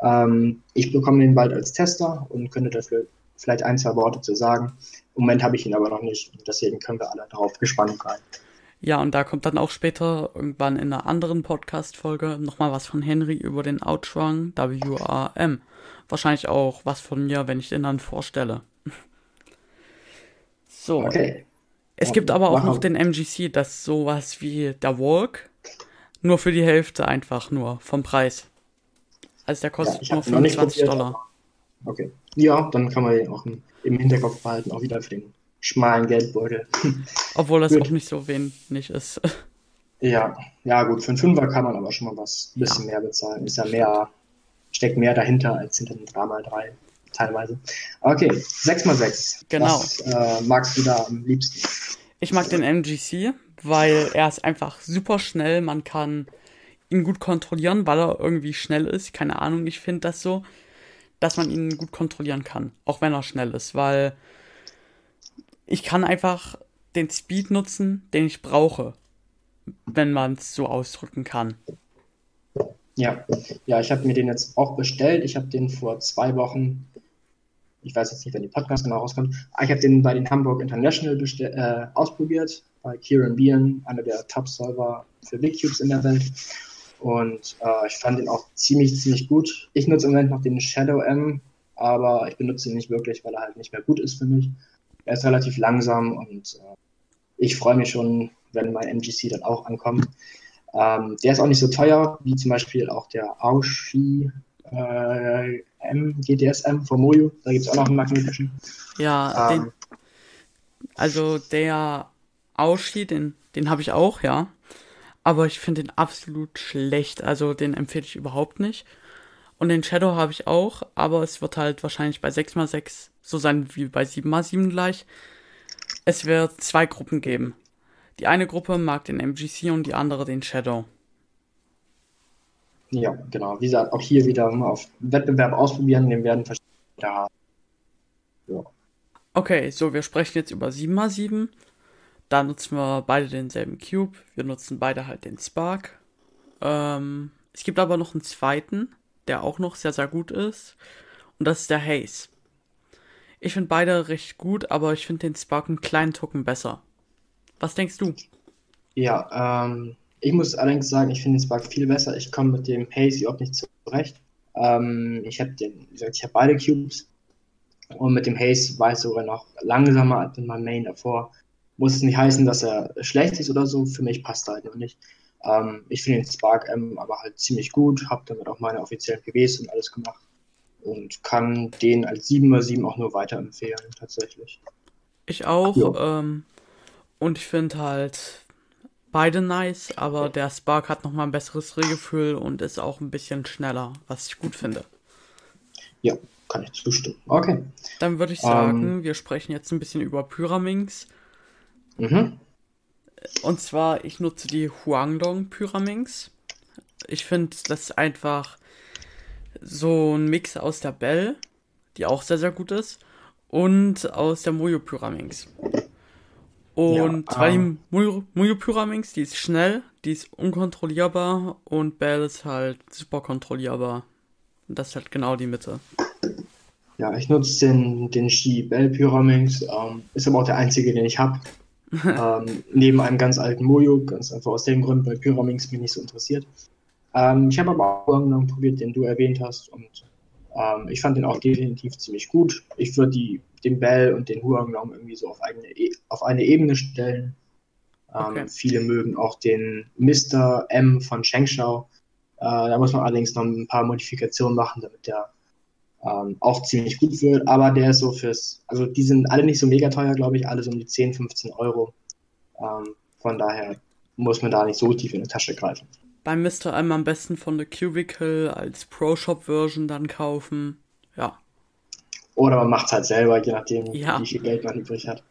Ähm, ich bekomme den bald als Tester und könnte dafür vielleicht ein, zwei Worte zu sagen. Im Moment habe ich ihn aber noch nicht deswegen können wir alle darauf gespannt sein. Ja, und da kommt dann auch später irgendwann in einer anderen Podcast-Folge nochmal was von Henry über den Outrun WRM. Wahrscheinlich auch was von mir, wenn ich den dann vorstelle. So. Okay. Es gibt aber auch noch den MGC, das sowas wie der Walk, nur für die Hälfte einfach nur vom Preis. Also der kostet ja, nur 25 Dollar. Okay. Ja, dann kann man ihn auch im Hinterkopf behalten, auch wieder für den schmalen Geldbeutel. Obwohl das auch nicht so wenig ist. Ja, ja gut, für einen Fünfer kann man aber schon mal was ein bisschen ja. mehr bezahlen. Ist ja mehr, steckt mehr dahinter als hinter einem 3x3 teilweise. Okay, 6x6. Genau. Was äh, magst du da am liebsten? Ich mag den MGC, weil er ist einfach super schnell. Man kann ihn gut kontrollieren, weil er irgendwie schnell ist. Keine Ahnung, ich finde das so, dass man ihn gut kontrollieren kann, auch wenn er schnell ist, weil ich kann einfach den Speed nutzen, den ich brauche, wenn man es so ausdrücken kann. Ja, ja, ich habe mir den jetzt auch bestellt. Ich habe den vor zwei Wochen, ich weiß jetzt nicht, wenn die Podcast genau rauskommt, aber ich habe den bei den Hamburg International äh, ausprobiert, bei Kieran Bean, einer der Top-Server für Big Cubes in der Welt. Und äh, ich fand ihn auch ziemlich, ziemlich gut. Ich nutze im Moment noch den Shadow M, aber ich benutze ihn nicht wirklich, weil er halt nicht mehr gut ist für mich. Er ist relativ langsam und äh, ich freue mich schon, wenn mein MGC dann auch ankommt. Ähm, der ist auch nicht so teuer, wie zum Beispiel auch der Aoshi äh, M, GTSM von Mojo. Da gibt es auch noch einen magnetischen. Ja, ähm, den, also der Aoshi, den, den habe ich auch, ja aber ich finde den absolut schlecht. Also den empfehle ich überhaupt nicht. Und den Shadow habe ich auch, aber es wird halt wahrscheinlich bei 6x6 so sein wie bei 7x7 gleich. Es wird zwei Gruppen geben. Die eine Gruppe mag den MGC und die andere den Shadow. Ja, genau. Wie gesagt, auch hier wieder mal auf Wettbewerb ausprobieren, den werden verschiedene haben. Ja. Okay, so, wir sprechen jetzt über 7x7. Da nutzen wir beide denselben Cube. Wir nutzen beide halt den Spark. Ähm, es gibt aber noch einen zweiten, der auch noch sehr, sehr gut ist. Und das ist der Haze. Ich finde beide recht gut, aber ich finde den Spark einen kleinen Tucken besser. Was denkst du? Ja, ähm, ich muss allerdings sagen, ich finde den Spark viel besser. Ich komme mit dem Haze überhaupt nicht zurecht. Ähm, ich habe den, wie gesagt, ich habe beide Cubes. Und mit dem Haze war ich sogar noch langsamer als in meinem Main davor muss es nicht heißen, dass er schlecht ist oder so. Für mich passt er halt noch nicht. Ähm, ich finde den Spark M aber halt ziemlich gut, habe damit auch meine offiziellen PBs und alles gemacht und kann den als 7x7 auch nur weiterempfehlen, tatsächlich. Ich auch. Ähm, und ich finde halt beide nice, aber der Spark hat nochmal ein besseres Drehgefühl und ist auch ein bisschen schneller, was ich gut finde. Ja, kann ich zustimmen. Okay. Dann würde ich sagen, ähm, wir sprechen jetzt ein bisschen über Pyraminx. Mhm. Und zwar, ich nutze die Huangdong Pyraminx. Ich finde das einfach so ein Mix aus der Bell, die auch sehr, sehr gut ist, und aus der Mojo Pyraminx. Und ja, ähm, die Mojo, Mojo Pyraminx, die ist schnell, die ist unkontrollierbar und Bell ist halt super kontrollierbar. Und das ist halt genau die Mitte. Ja, ich nutze den, den Ski Bell Pyraminx, ähm, ist aber auch der einzige, den ich habe. ähm, neben einem ganz alten Mojo, ganz einfach aus dem Grund, weil Pyraminx mich nicht so interessiert. Ähm, ich habe aber auch irgendwann probiert, den du erwähnt hast und ähm, ich fand den auch definitiv ziemlich gut. Ich würde den Bell und den Huanglong irgendwie so auf eine, e, auf eine Ebene stellen. Ähm, okay. Viele mögen auch den Mr. M von Shengshao. Äh, da muss man allerdings noch ein paar Modifikationen machen, damit der ähm, auch ziemlich gut wird, aber der ist so fürs, also die sind alle nicht so mega teuer, glaube ich, alle so um die 10, 15 Euro. Ähm, von daher muss man da nicht so tief in die Tasche greifen. Beim Mr. M am besten von The Cubicle als Pro-Shop-Version dann kaufen. Ja. Oder man macht es halt selber, je nachdem, ja. wie viel Geld man übrig hat.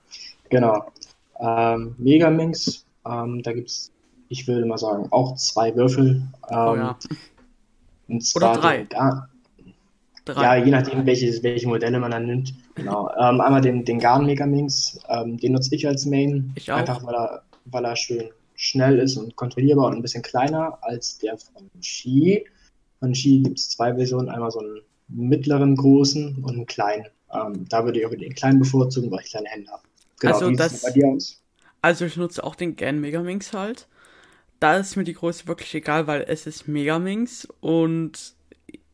Genau. Ähm, Megaminx, ähm, da gibt es, ich würde mal sagen, auch zwei Würfel. Ähm, oh ja. Oder drei. Den, Drei. Ja, je nachdem, welche, welche Modelle man dann nimmt. Genau. Ähm, einmal den, den Garn Megaminx, ähm, den nutze ich als Main. Ich auch. Einfach weil er, weil er schön schnell ist und kontrollierbar und ein bisschen kleiner als der von Ski. Von Ski gibt es zwei Versionen, einmal so einen mittleren großen und einen kleinen. Ähm, da würde ich auch den kleinen bevorzugen, weil ich kleine Hände habe. Genau, also, das, bei dir aus? also ich nutze auch den Gan Megaminx halt. Da ist mir die Größe wirklich egal, weil es ist Megaminx und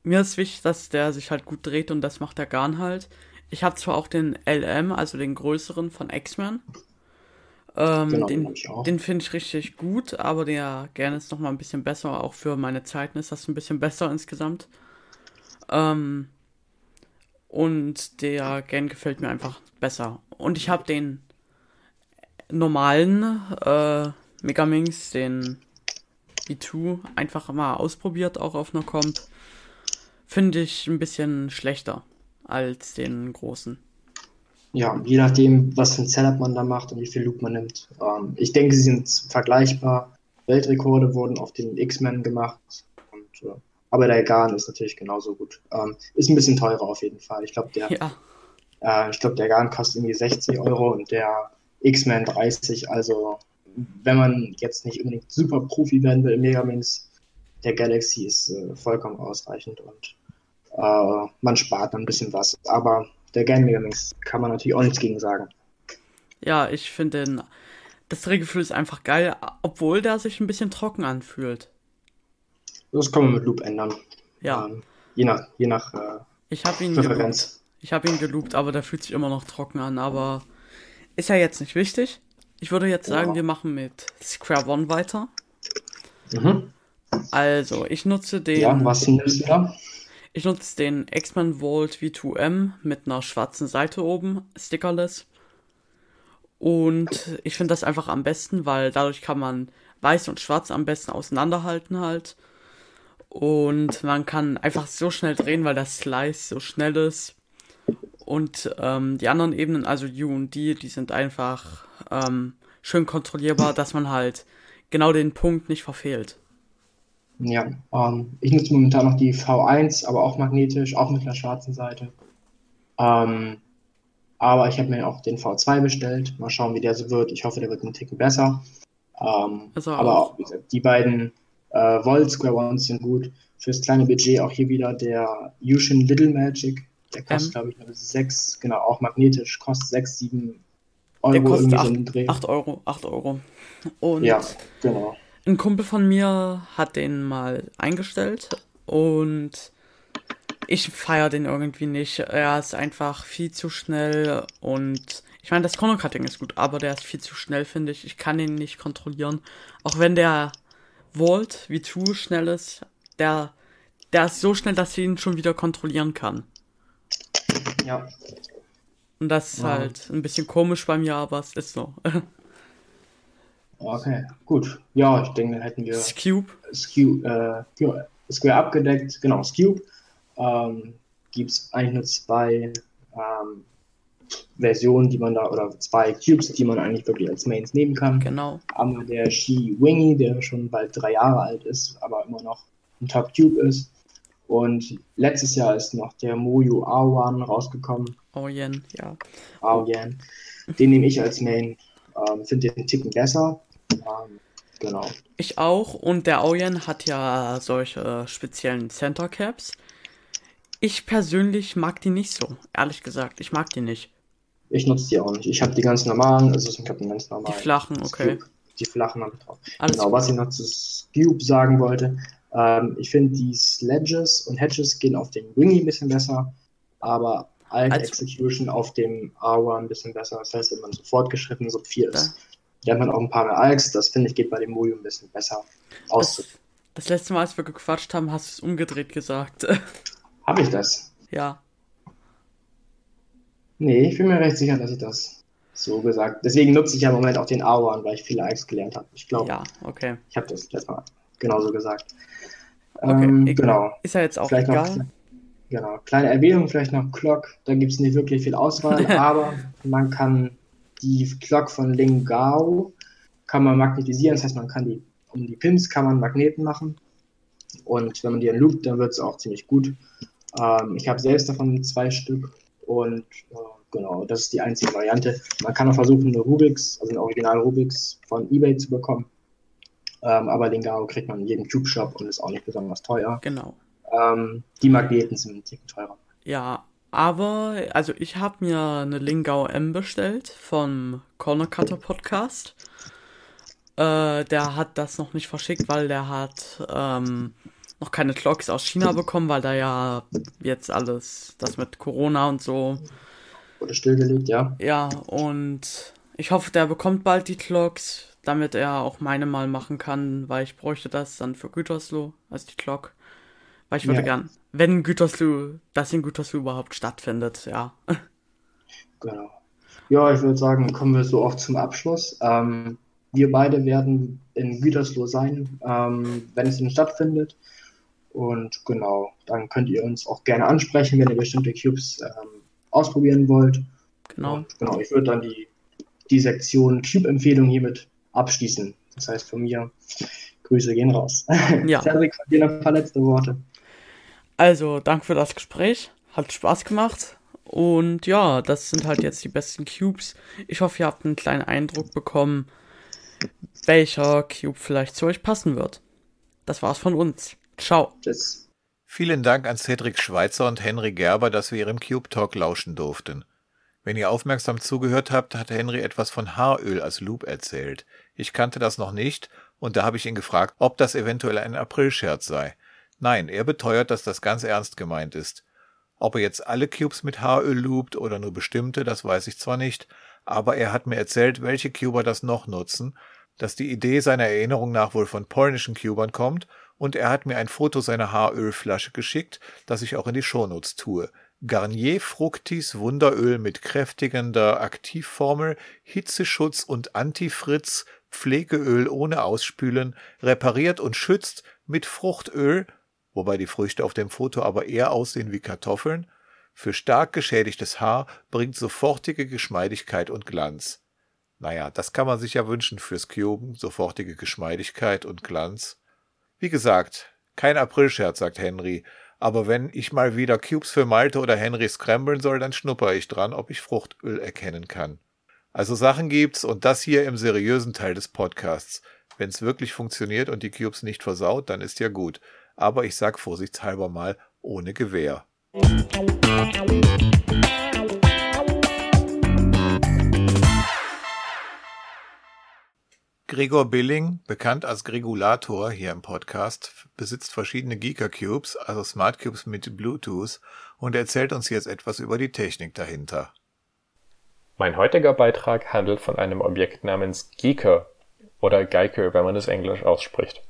mir ist wichtig, dass der sich halt gut dreht und das macht der Garn halt. Ich habe zwar auch den LM, also den größeren von X-Men. Ähm, genau, den den finde ich richtig gut, aber der Garn ist nochmal ein bisschen besser. Auch für meine Zeiten ist das ein bisschen besser insgesamt. Ähm, Und der Gan gefällt mir einfach besser. Und ich habe den normalen äh, Megaminx, den V2, einfach mal ausprobiert, auch auf einer Comp. Finde ich ein bisschen schlechter als den großen. Ja, je nachdem, was für ein Setup man da macht und wie viel Loop man nimmt. Ähm, ich denke, sie sind vergleichbar. Weltrekorde wurden auf den X-Men gemacht. Und, äh, aber der Garn ist natürlich genauso gut. Ähm, ist ein bisschen teurer auf jeden Fall. Ich glaube, der, ja. äh, ich glaube, der Garn kostet irgendwie 60 Euro und der X-Men 30. Also, wenn man jetzt nicht unbedingt super Profi werden will im Megaminx, der Galaxy ist äh, vollkommen ausreichend und äh, man spart ein bisschen was. Aber der Game Megaminx kann man natürlich auch nichts gegen sagen. Ja, ich finde das Drehgefühl ist einfach geil, obwohl der sich ein bisschen trocken anfühlt. Das kann man mit Loop ändern. Ja. Ähm, je nach, je nach äh, ich hab ihn Präferenz. Geloopt. Ich habe ihn geloopt, aber der fühlt sich immer noch trocken an. Aber ist ja jetzt nicht wichtig. Ich würde jetzt sagen, ja. wir machen mit Square One weiter. Mhm. Also, ich nutze den. Ja, was nimmst du da? Ich nutze den X-Men Vault V2M mit einer schwarzen Seite oben, stickerless. Und ich finde das einfach am besten, weil dadurch kann man weiß und schwarz am besten auseinanderhalten halt. Und man kann einfach so schnell drehen, weil der Slice so schnell ist. Und ähm, die anderen Ebenen, also U und D, die sind einfach ähm, schön kontrollierbar, dass man halt genau den Punkt nicht verfehlt. Ja, ähm, ich nutze momentan noch die V1, aber auch magnetisch, auch mit einer schwarzen Seite. Ähm, aber ich habe mir auch den V2 bestellt. Mal schauen, wie der so wird. Ich hoffe, der wird einen Ticken besser. Ähm, also aber auch, wie gesagt, die beiden äh, Volt Square Ones sind gut. Fürs kleine Budget auch hier wieder der Yushin Little Magic. Der kostet, ähm. glaube ich, nur 6, genau, auch magnetisch, kostet 6, 7 Euro. Der kostet 8, 8 Euro, 8 Euro. Und ja, genau. Ein Kumpel von mir hat den mal eingestellt und ich feiere den irgendwie nicht. Er ist einfach viel zu schnell und ich meine, das Chrono-Cutting ist gut, aber der ist viel zu schnell, finde ich. Ich kann ihn nicht kontrollieren. Auch wenn der Vault wie zu schnell ist, der, der ist so schnell, dass ich ihn schon wieder kontrollieren kann. Ja. Und das ist wow. halt ein bisschen komisch bei mir, aber es ist so. Okay, gut. Ja, ich denke, dann hätten wir Scube. Scube, äh, Square abgedeckt. Genau, Scube. Ähm, Gibt es eigentlich nur zwei ähm, Versionen, die man da, oder zwei Cubes, die man eigentlich wirklich als Mains nehmen kann. Genau. Einmal der Shi Wingy, der schon bald drei Jahre alt ist, aber immer noch ein Top Cube ist. Und letztes Jahr ist noch der Moyu Aoyan rausgekommen. Aoyan, ja. Aoyan. Den nehme ich als Main. Ähm, Finde den Ticken besser. Ähm, genau. Ich auch. Und der Aoyan hat ja solche speziellen Center Caps. Ich persönlich mag die nicht so, ehrlich gesagt. Ich mag die nicht. Ich nutze die auch nicht. Ich habe die ganz normalen, also ich habe den ganz normalen. Die flachen, okay. Cube. Die flachen habe ich drauf. Alles genau, gut. was ich noch zu Cube sagen wollte. Ähm, ich finde, die Sledges und Hedges gehen auf den Wingy ein bisschen besser, aber Alt Execution auf dem Awa ein bisschen besser. Das heißt, wenn man so fortgeschritten so 4 ist, lernt man auch ein paar mehr Alks. Das finde ich geht bei dem Mojo ein bisschen besser aus. Das, das, letzte Mal, als wir gequatscht haben, hast du es umgedreht gesagt. Habe ich das? Ja. Nee, ich bin mir recht sicher, dass ich das so gesagt. Deswegen nutze ich ja im Moment auch den Awan, weil ich viele Alks gelernt habe. Ich glaube. Ja, okay. Ich habe das letztes Mal genauso gesagt. Okay, ähm, genau. Ist ja jetzt auch Vielleicht egal. Noch, genau. Kleine Erwähnung, vielleicht noch Clock. Da gibt es nicht wirklich viel Auswahl, aber man kann die Clock von Lingao kann man magnetisieren, das heißt, man kann die um die Pins kann man Magneten machen und wenn man die dann loopt, dann wird es auch ziemlich gut. Ähm, ich habe selbst davon zwei Stück und äh, genau, das ist die einzige Variante. Man kann auch versuchen, eine Rubix, also eine Original Rubix von eBay zu bekommen. Ähm, aber Lingao kriegt man in jedem Cube Shop und ist auch nicht besonders teuer. Genau. Ähm, die Magneten sind ein Ticken teurer. Ja, aber, also ich habe mir eine Lingao M bestellt vom Corner Cutter Podcast. Äh, der hat das noch nicht verschickt, weil der hat ähm, noch keine Clocks aus China bekommen, weil da ja jetzt alles, das mit Corona und so. Wurde stillgelegt, ja. Ja, und ich hoffe, der bekommt bald die Clocks, damit er auch meine mal machen kann, weil ich bräuchte das dann für Gütersloh, als die Clock Weil ich würde Ja. gern, wenn Gütersloh, das in Gütersloh überhaupt stattfindet, ja. Genau. Ja, ich würde sagen, kommen wir so auch zum Abschluss. Ähm, wir beide werden in Gütersloh sein, ähm, wenn es denn stattfindet. Und genau, dann könnt ihr uns auch gerne ansprechen, wenn ihr bestimmte Cubes ähm, ausprobieren wollt. Genau. Und genau, ich würde dann die, die Sektion Cube-Empfehlung hiermit abschließen. Das heißt von mir, Grüße gehen raus. Ja. Cedric, von dir noch ein paar letzte Worte. Also, danke für das Gespräch. Hat Spaß gemacht. Und ja, das sind halt jetzt die besten Cubes. Ich hoffe, ihr habt einen kleinen Eindruck bekommen, welcher Cube vielleicht zu euch passen wird. Das war's von uns. Ciao. Tschüss. Vielen Dank an Cedric Schweitzer und Henry Gerber, dass wir ihrem Cube Talk lauschen durften. Wenn ihr aufmerksam zugehört habt, hat Henry etwas von Haaröl als Loop erzählt. Ich kannte das noch nicht und da habe ich ihn gefragt, ob das eventuell ein Aprilscherz sei. Nein, er beteuert, dass das ganz ernst gemeint ist. Ob er jetzt alle Cubes mit Haaröl loopt oder nur bestimmte, das weiß ich zwar nicht, aber er hat mir erzählt, welche Cuber das noch nutzen, dass die Idee seiner Erinnerung nach wohl von polnischen Cubern kommt und er hat mir ein Foto seiner Haarölflasche geschickt, das ich auch in die Shownotes tue. Garnier Fructis Wunderöl mit kräftigender Aktivformel, Hitzeschutz und Antifritz, Pflegeöl ohne Ausspülen, repariert und schützt mit Fruchtöl, wobei die Früchte auf dem Foto aber eher aussehen wie Kartoffeln, für stark geschädigtes Haar bringt sofortige Geschmeidigkeit und Glanz. Naja, das kann man sich ja wünschen fürs Cuben, sofortige Geschmeidigkeit und Glanz. Wie gesagt, kein Aprilscherz, sagt Henry, aber wenn ich mal wieder Cubes für Malte oder Henry scramblen soll, dann schnupper ich dran, ob ich Fruchtöl erkennen kann. Also Sachen gibt's und das hier im seriösen Teil des Podcasts. Wenn's wirklich funktioniert und die Cubes nicht versaut, dann ist ja gut. Aber ich sag vorsichtshalber mal ohne Gewehr. Gregor Billing, bekannt als Gregulator hier im Podcast, besitzt verschiedene Geeker Cubes, also Smart Cubes mit Bluetooth, und erzählt uns jetzt etwas über die Technik dahinter. Mein heutiger Beitrag handelt von einem Objekt namens Geeker oder Geiker, wenn man es englisch ausspricht.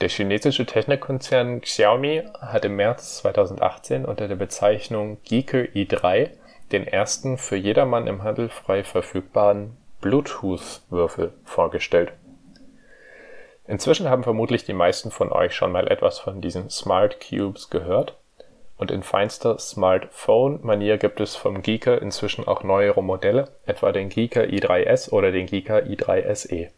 Der chinesische Technikkonzern Xiaomi hat im März 2018 unter der Bezeichnung Geeker i3 den ersten für jedermann im Handel frei verfügbaren Bluetooth-Würfel vorgestellt. Inzwischen haben vermutlich die meisten von euch schon mal etwas von diesen Smart Cubes gehört und in feinster Smartphone-Manier gibt es vom Geeker inzwischen auch neuere Modelle, etwa den Geeker i3S oder den Geeker i3 SE.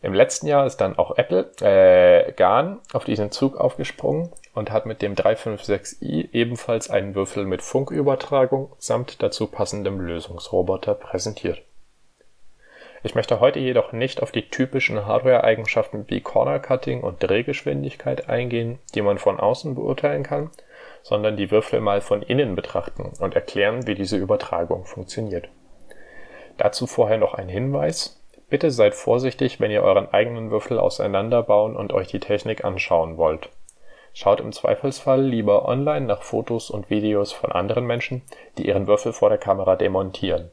Im letzten Jahr ist dann auch Apple, äh, Garn auf diesen Zug aufgesprungen und hat mit dem 356i ebenfalls einen Würfel mit Funkübertragung samt dazu passendem Lösungsroboter präsentiert. Ich möchte heute jedoch nicht auf die typischen Hardware-Eigenschaften wie Corner Cutting und Drehgeschwindigkeit eingehen, die man von außen beurteilen kann, sondern die Würfel mal von innen betrachten und erklären, wie diese Übertragung funktioniert. Dazu vorher noch ein Hinweis. Bitte seid vorsichtig, wenn ihr euren eigenen Würfel auseinanderbauen und euch die Technik anschauen wollt. Schaut im Zweifelsfall lieber online nach Fotos und Videos von anderen Menschen, die ihren Würfel vor der Kamera demontieren.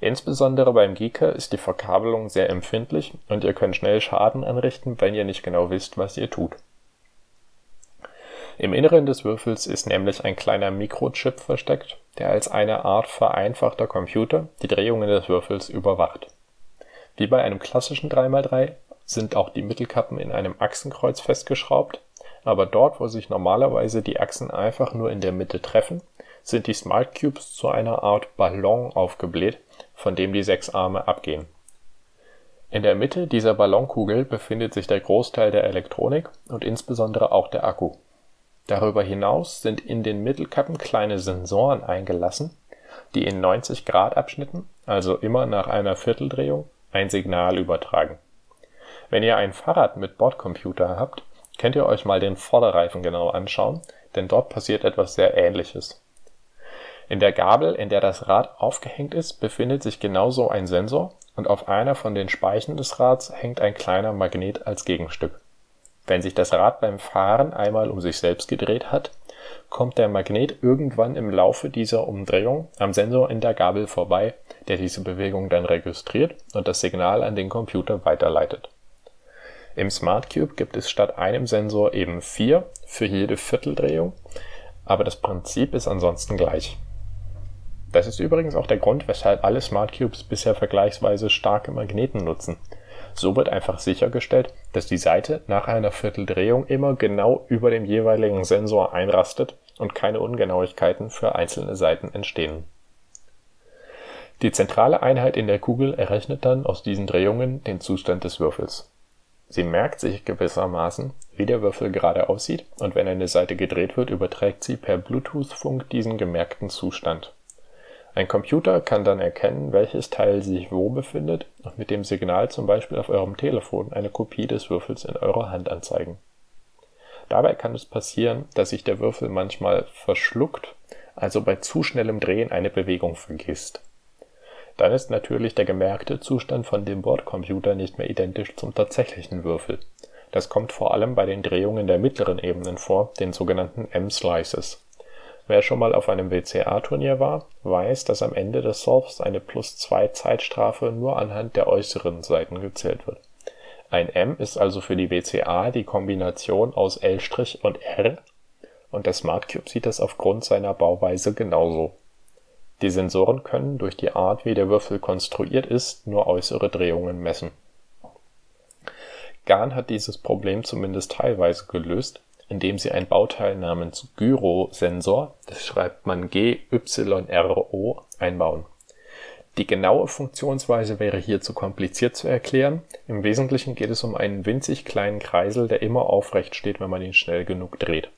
Insbesondere beim Geeker ist die Verkabelung sehr empfindlich und ihr könnt schnell Schaden anrichten, wenn ihr nicht genau wisst, was ihr tut. Im Inneren des Würfels ist nämlich ein kleiner Mikrochip versteckt, der als eine Art vereinfachter Computer die Drehungen des Würfels überwacht. Wie bei einem klassischen 3x3 sind auch die Mittelkappen in einem Achsenkreuz festgeschraubt, aber dort, wo sich normalerweise die Achsen einfach nur in der Mitte treffen, sind die Smart Cubes zu einer Art Ballon aufgebläht, von dem die sechs Arme abgehen. In der Mitte dieser Ballonkugel befindet sich der Großteil der Elektronik und insbesondere auch der Akku. Darüber hinaus sind in den Mittelkappen kleine Sensoren eingelassen, die in 90 Grad Abschnitten, also immer nach einer Vierteldrehung, ein Signal übertragen. Wenn ihr ein Fahrrad mit Bordcomputer habt, könnt ihr euch mal den Vorderreifen genau anschauen, denn dort passiert etwas sehr ähnliches. In der Gabel, in der das Rad aufgehängt ist, befindet sich genauso ein Sensor und auf einer von den Speichen des Rads hängt ein kleiner Magnet als Gegenstück. Wenn sich das Rad beim Fahren einmal um sich selbst gedreht hat, kommt der Magnet irgendwann im Laufe dieser Umdrehung am Sensor in der Gabel vorbei, der diese Bewegung dann registriert und das Signal an den Computer weiterleitet. Im Smart Cube gibt es statt einem Sensor eben vier für jede Vierteldrehung, aber das Prinzip ist ansonsten gleich. Das ist übrigens auch der Grund, weshalb alle Smart Cubes bisher vergleichsweise starke Magneten nutzen. So wird einfach sichergestellt, dass die Seite nach einer Vierteldrehung immer genau über dem jeweiligen Sensor einrastet und keine Ungenauigkeiten für einzelne Seiten entstehen. Die zentrale Einheit in der Kugel errechnet dann aus diesen Drehungen den Zustand des Würfels. Sie merkt sich gewissermaßen, wie der Würfel gerade aussieht, und wenn eine Seite gedreht wird, überträgt sie per Bluetooth-Funk diesen gemerkten Zustand ein Computer kann dann erkennen, welches Teil sich wo befindet und mit dem Signal zum Beispiel auf eurem Telefon eine Kopie des Würfels in eurer Hand anzeigen. Dabei kann es passieren, dass sich der Würfel manchmal verschluckt, also bei zu schnellem Drehen eine Bewegung vergisst. Dann ist natürlich der gemerkte Zustand von dem Bordcomputer nicht mehr identisch zum tatsächlichen Würfel. Das kommt vor allem bei den Drehungen der mittleren Ebenen vor, den sogenannten M-Slices Wer schon mal auf einem WCA-Turnier war, weiß, dass am Ende des Solves eine Plus-2-Zeitstrafe nur anhand der äußeren Seiten gezählt wird. Ein M ist also für die WCA die Kombination aus L' und R und der Smart Cube sieht das aufgrund seiner Bauweise genauso. Die Sensoren können durch die Art, wie der Würfel konstruiert ist, nur äußere Drehungen messen. Garn hat dieses Problem zumindest teilweise gelöst indem sie ein Bauteil namens Gyrosensor, das schreibt man G-Y-R-O, einbauen. Die genaue Funktionsweise wäre hier zu kompliziert zu erklären. Im Wesentlichen geht es um einen winzig kleinen Kreisel, der immer aufrecht steht, wenn man ihn schnell genug dreht.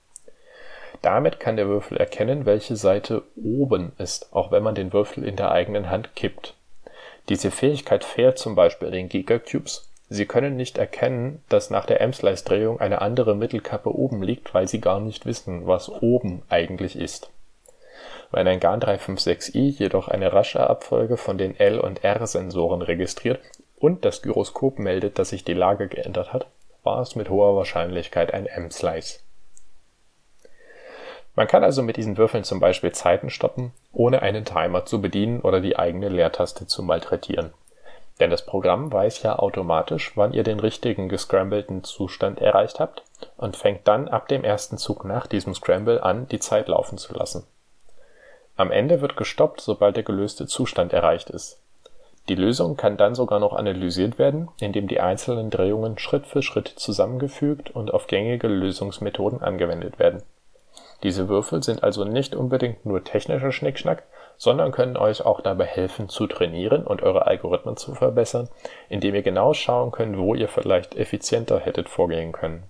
Damit kann der Würfel erkennen, welche Seite oben ist, auch wenn man den Würfel in der eigenen Hand kippt. Diese Fähigkeit fehlt zum Beispiel den Gigacubes Sie können nicht erkennen, dass nach der M-Slice-Drehung eine andere Mittelkappe oben liegt, weil Sie gar nicht wissen, was oben eigentlich ist. Wenn ein GAN 356i jedoch eine rasche Abfolge von den L und R-Sensoren registriert und das Gyroskop meldet, dass sich die Lage geändert hat, war es mit hoher Wahrscheinlichkeit ein M-Slice. Man kann also mit diesen Würfeln zum Beispiel Zeiten stoppen, ohne einen Timer zu bedienen oder die eigene Leertaste zu malträtieren denn das Programm weiß ja automatisch, wann ihr den richtigen gescrambelten Zustand erreicht habt und fängt dann ab dem ersten Zug nach diesem Scramble an, die Zeit laufen zu lassen. Am Ende wird gestoppt, sobald der gelöste Zustand erreicht ist. Die Lösung kann dann sogar noch analysiert werden, indem die einzelnen Drehungen Schritt für Schritt zusammengefügt und auf gängige Lösungsmethoden angewendet werden. Diese Würfel sind also nicht unbedingt nur technischer Schnickschnack, sondern können euch auch dabei helfen zu trainieren und eure Algorithmen zu verbessern, indem ihr genau schauen könnt, wo ihr vielleicht effizienter hättet vorgehen können.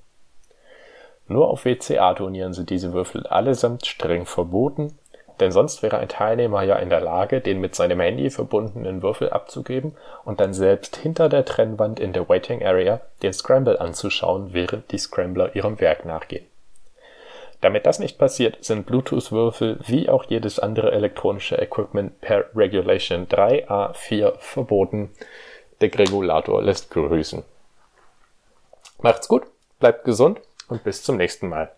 Nur auf WCA-Turnieren sind diese Würfel allesamt streng verboten, denn sonst wäre ein Teilnehmer ja in der Lage, den mit seinem Handy verbundenen Würfel abzugeben und dann selbst hinter der Trennwand in der Waiting Area den Scramble anzuschauen, während die Scrambler ihrem Werk nachgehen. Damit das nicht passiert, sind Bluetooth-Würfel wie auch jedes andere elektronische Equipment per Regulation 3A4 verboten. Der Regulator lässt grüßen. Macht's gut, bleibt gesund und bis zum nächsten Mal.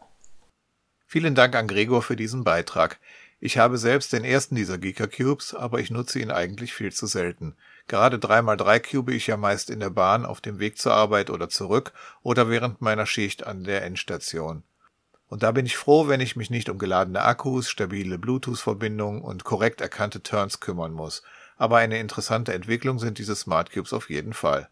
Vielen Dank an Gregor für diesen Beitrag. Ich habe selbst den ersten dieser Geeker Cubes, aber ich nutze ihn eigentlich viel zu selten. Gerade 3x3 cube ich ja meist in der Bahn auf dem Weg zur Arbeit oder zurück oder während meiner Schicht an der Endstation. Und da bin ich froh, wenn ich mich nicht um geladene Akkus, stabile Bluetooth-Verbindungen und korrekt erkannte Turns kümmern muss. Aber eine interessante Entwicklung sind diese Smart Cubes auf jeden Fall.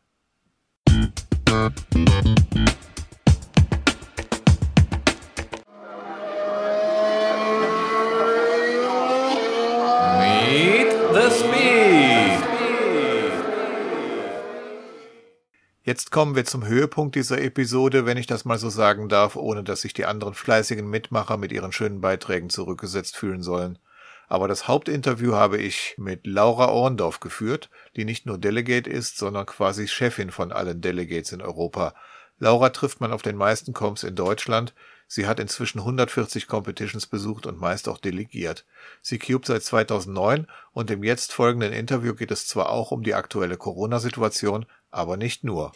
Jetzt kommen wir zum Höhepunkt dieser Episode, wenn ich das mal so sagen darf, ohne dass sich die anderen fleißigen Mitmacher mit ihren schönen Beiträgen zurückgesetzt fühlen sollen. Aber das Hauptinterview habe ich mit Laura Orndorff geführt, die nicht nur Delegate ist, sondern quasi Chefin von allen Delegates in Europa. Laura trifft man auf den meisten Comps in Deutschland. Sie hat inzwischen 140 Competitions besucht und meist auch delegiert. Sie cubed seit 2009 und im jetzt folgenden Interview geht es zwar auch um die aktuelle Corona-Situation, aber nicht nur.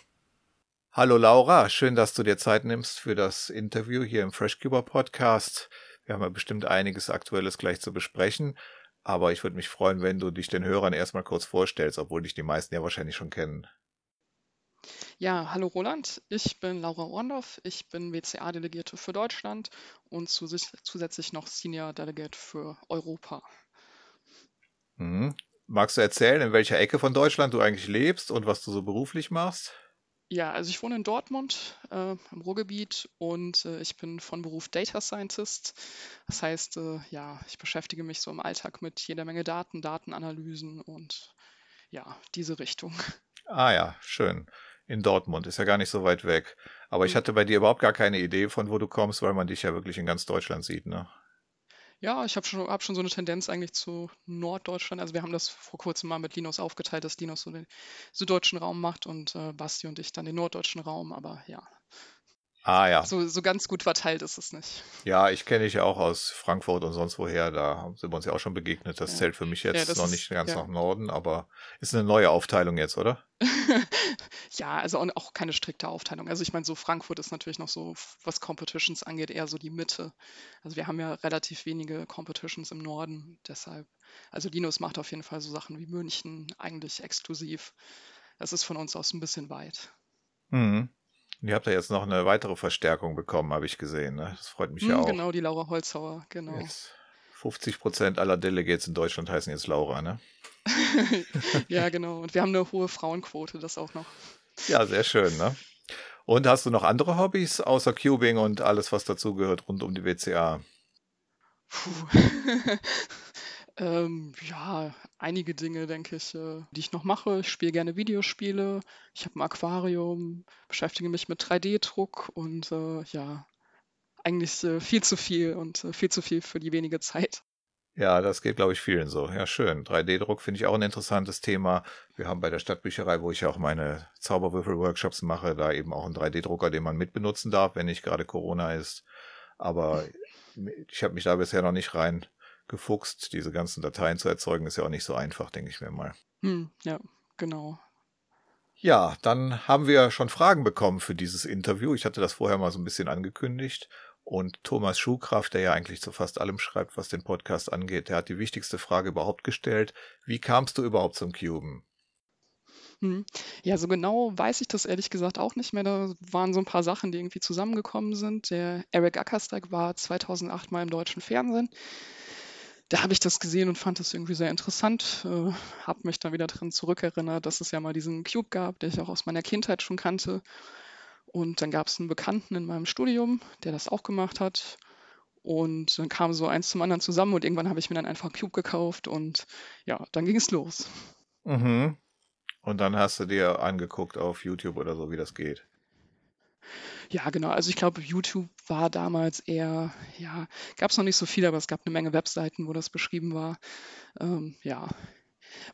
Hallo Laura, schön, dass du dir Zeit nimmst für das Interview hier im FreshCuber Podcast. Wir haben ja bestimmt einiges Aktuelles gleich zu besprechen, aber ich würde mich freuen, wenn du dich den Hörern erstmal kurz vorstellst, obwohl dich die meisten ja wahrscheinlich schon kennen. Ja, hallo Roland, ich bin Laura Orndorff, ich bin WCA-Delegierte für Deutschland und zusätzlich noch Senior Delegate für Europa. Mhm. Magst du erzählen, in welcher Ecke von Deutschland du eigentlich lebst und was du so beruflich machst? Ja, also ich wohne in Dortmund äh, im Ruhrgebiet und äh, ich bin von Beruf Data Scientist. Das heißt, äh, ja, ich beschäftige mich so im Alltag mit jeder Menge Daten, Datenanalysen und ja, diese Richtung. Ah ja, schön. In Dortmund, ist ja gar nicht so weit weg. Aber ich hm. hatte bei dir überhaupt gar keine Idee, von wo du kommst, weil man dich ja wirklich in ganz Deutschland sieht, ne? Ja, ich habe schon, hab schon so eine Tendenz eigentlich zu Norddeutschland. Also wir haben das vor kurzem mal mit Linus aufgeteilt, dass Linus so den süddeutschen Raum macht und äh, Basti und ich dann den norddeutschen Raum. Aber ja, Ah ja. So, so ganz gut verteilt ist es nicht. Ja, ich kenne dich ja auch aus Frankfurt und sonst woher. Da sind wir uns ja auch schon begegnet. Das ja. zählt für mich jetzt ja, noch nicht ganz ja. nach Norden, aber ist eine neue Aufteilung jetzt, oder? ja, also auch keine strikte Aufteilung. Also ich meine, so Frankfurt ist natürlich noch so, was Competitions angeht, eher so die Mitte. Also wir haben ja relativ wenige Competitions im Norden, deshalb. Also Linus macht auf jeden Fall so Sachen wie München eigentlich exklusiv. Das ist von uns aus ein bisschen weit. Mhm. Ihr habt ja jetzt noch eine weitere Verstärkung bekommen, habe ich gesehen. Ne? Das freut mich hm, ja auch. Genau, die Laura Holzhauer, genau. Jetzt 50 Prozent aller Delegates in Deutschland heißen jetzt Laura, ne? ja, genau. Und wir haben eine hohe Frauenquote, das auch noch. Ja, sehr schön, ne? Und hast du noch andere Hobbys außer Cubing und alles, was dazugehört rund um die WCA? Puh. Ähm, ja, einige Dinge, denke ich, äh, die ich noch mache. Ich spiele gerne Videospiele. Ich habe ein Aquarium, beschäftige mich mit 3D-Druck und äh, ja, eigentlich äh, viel zu viel und äh, viel zu viel für die wenige Zeit. Ja, das geht, glaube ich, vielen so. Ja, schön. 3D-Druck finde ich auch ein interessantes Thema. Wir haben bei der Stadtbücherei, wo ich auch meine Zauberwürfel-Workshops mache, da eben auch einen 3D-Drucker, den man mitbenutzen darf, wenn nicht gerade Corona ist. Aber ich habe mich da bisher noch nicht rein gefuchst. Diese ganzen Dateien zu erzeugen, ist ja auch nicht so einfach, denke ich mir mal. Hm, ja, genau. Ja, dann haben wir schon Fragen bekommen für dieses Interview. Ich hatte das vorher mal so ein bisschen angekündigt. Und Thomas Schuhkraft, der ja eigentlich zu fast allem schreibt, was den Podcast angeht, der hat die wichtigste Frage überhaupt gestellt. Wie kamst du überhaupt zum Cuben? Hm. Ja, so genau weiß ich das ehrlich gesagt auch nicht mehr. Da waren so ein paar Sachen, die irgendwie zusammengekommen sind. Der Eric Ackerstag war 2008 mal im deutschen Fernsehen da habe ich das gesehen und fand das irgendwie sehr interessant. Äh, habe mich dann wieder dran zurückerinnert, dass es ja mal diesen Cube gab, den ich auch aus meiner Kindheit schon kannte. Und dann gab es einen Bekannten in meinem Studium, der das auch gemacht hat. Und dann kam so eins zum anderen zusammen und irgendwann habe ich mir dann einfach Cube gekauft und ja, dann ging es los. Mhm. Und dann hast du dir angeguckt auf YouTube oder so, wie das geht. Ja, genau. Also ich glaube, YouTube war damals eher, ja, gab es noch nicht so viel, aber es gab eine Menge Webseiten, wo das beschrieben war. Ähm, ja.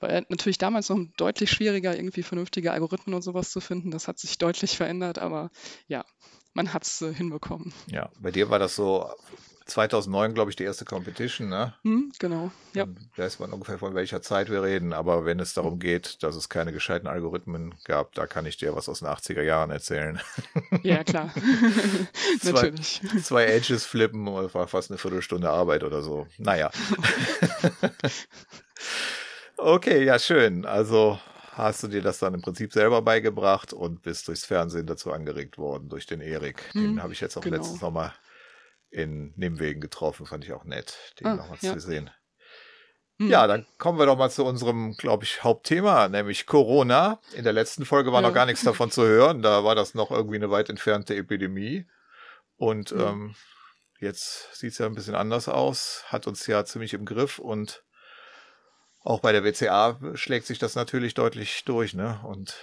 War natürlich damals noch deutlich schwieriger, irgendwie vernünftige Algorithmen und sowas zu finden. Das hat sich deutlich verändert, aber ja, man hat es äh, hinbekommen. Ja, bei dir war das so 2009, glaube ich, die erste Competition, ne? Hm, genau, ja. Dann weiß man ungefähr, von welcher Zeit wir reden, aber wenn es darum geht, dass es keine gescheiten Algorithmen gab, da kann ich dir was aus den 80er Jahren erzählen. Ja, klar. zwei, Natürlich. Zwei Edges flippen, war fast eine Viertelstunde Arbeit oder so. Naja. okay, ja, schön. Also hast du dir das dann im Prinzip selber beigebracht und bist durchs Fernsehen dazu angeregt worden, durch den Erik. Den hm, habe ich jetzt auch genau. letztens nochmal in Nebenwegen getroffen, fand ich auch nett, den ah, nochmal ja. zu sehen. Hm. Ja, dann kommen wir doch mal zu unserem, glaube ich, Hauptthema, nämlich Corona. In der letzten Folge war ja. noch gar nichts davon zu hören. Da war das noch irgendwie eine weit entfernte Epidemie. Und hm. ähm, jetzt sieht es ja ein bisschen anders aus, hat uns ja ziemlich im Griff und auch bei der WCA schlägt sich das natürlich deutlich durch, ne? Und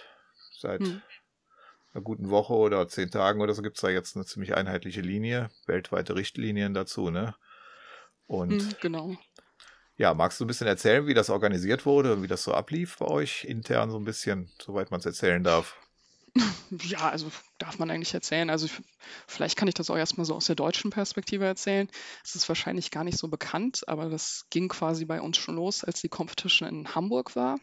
seit hm. Einer guten Woche oder zehn Tagen oder so gibt's da jetzt eine ziemlich einheitliche Linie, weltweite Richtlinien dazu, ne? Und hm, genau. Ja, magst du ein bisschen erzählen, wie das organisiert wurde und wie das so ablief bei euch intern so ein bisschen, soweit man es erzählen darf? Ja, also darf man eigentlich erzählen. Also ich, vielleicht kann ich das auch erstmal so aus der deutschen Perspektive erzählen. Es ist wahrscheinlich gar nicht so bekannt, aber das ging quasi bei uns schon los, als die Competition in Hamburg war.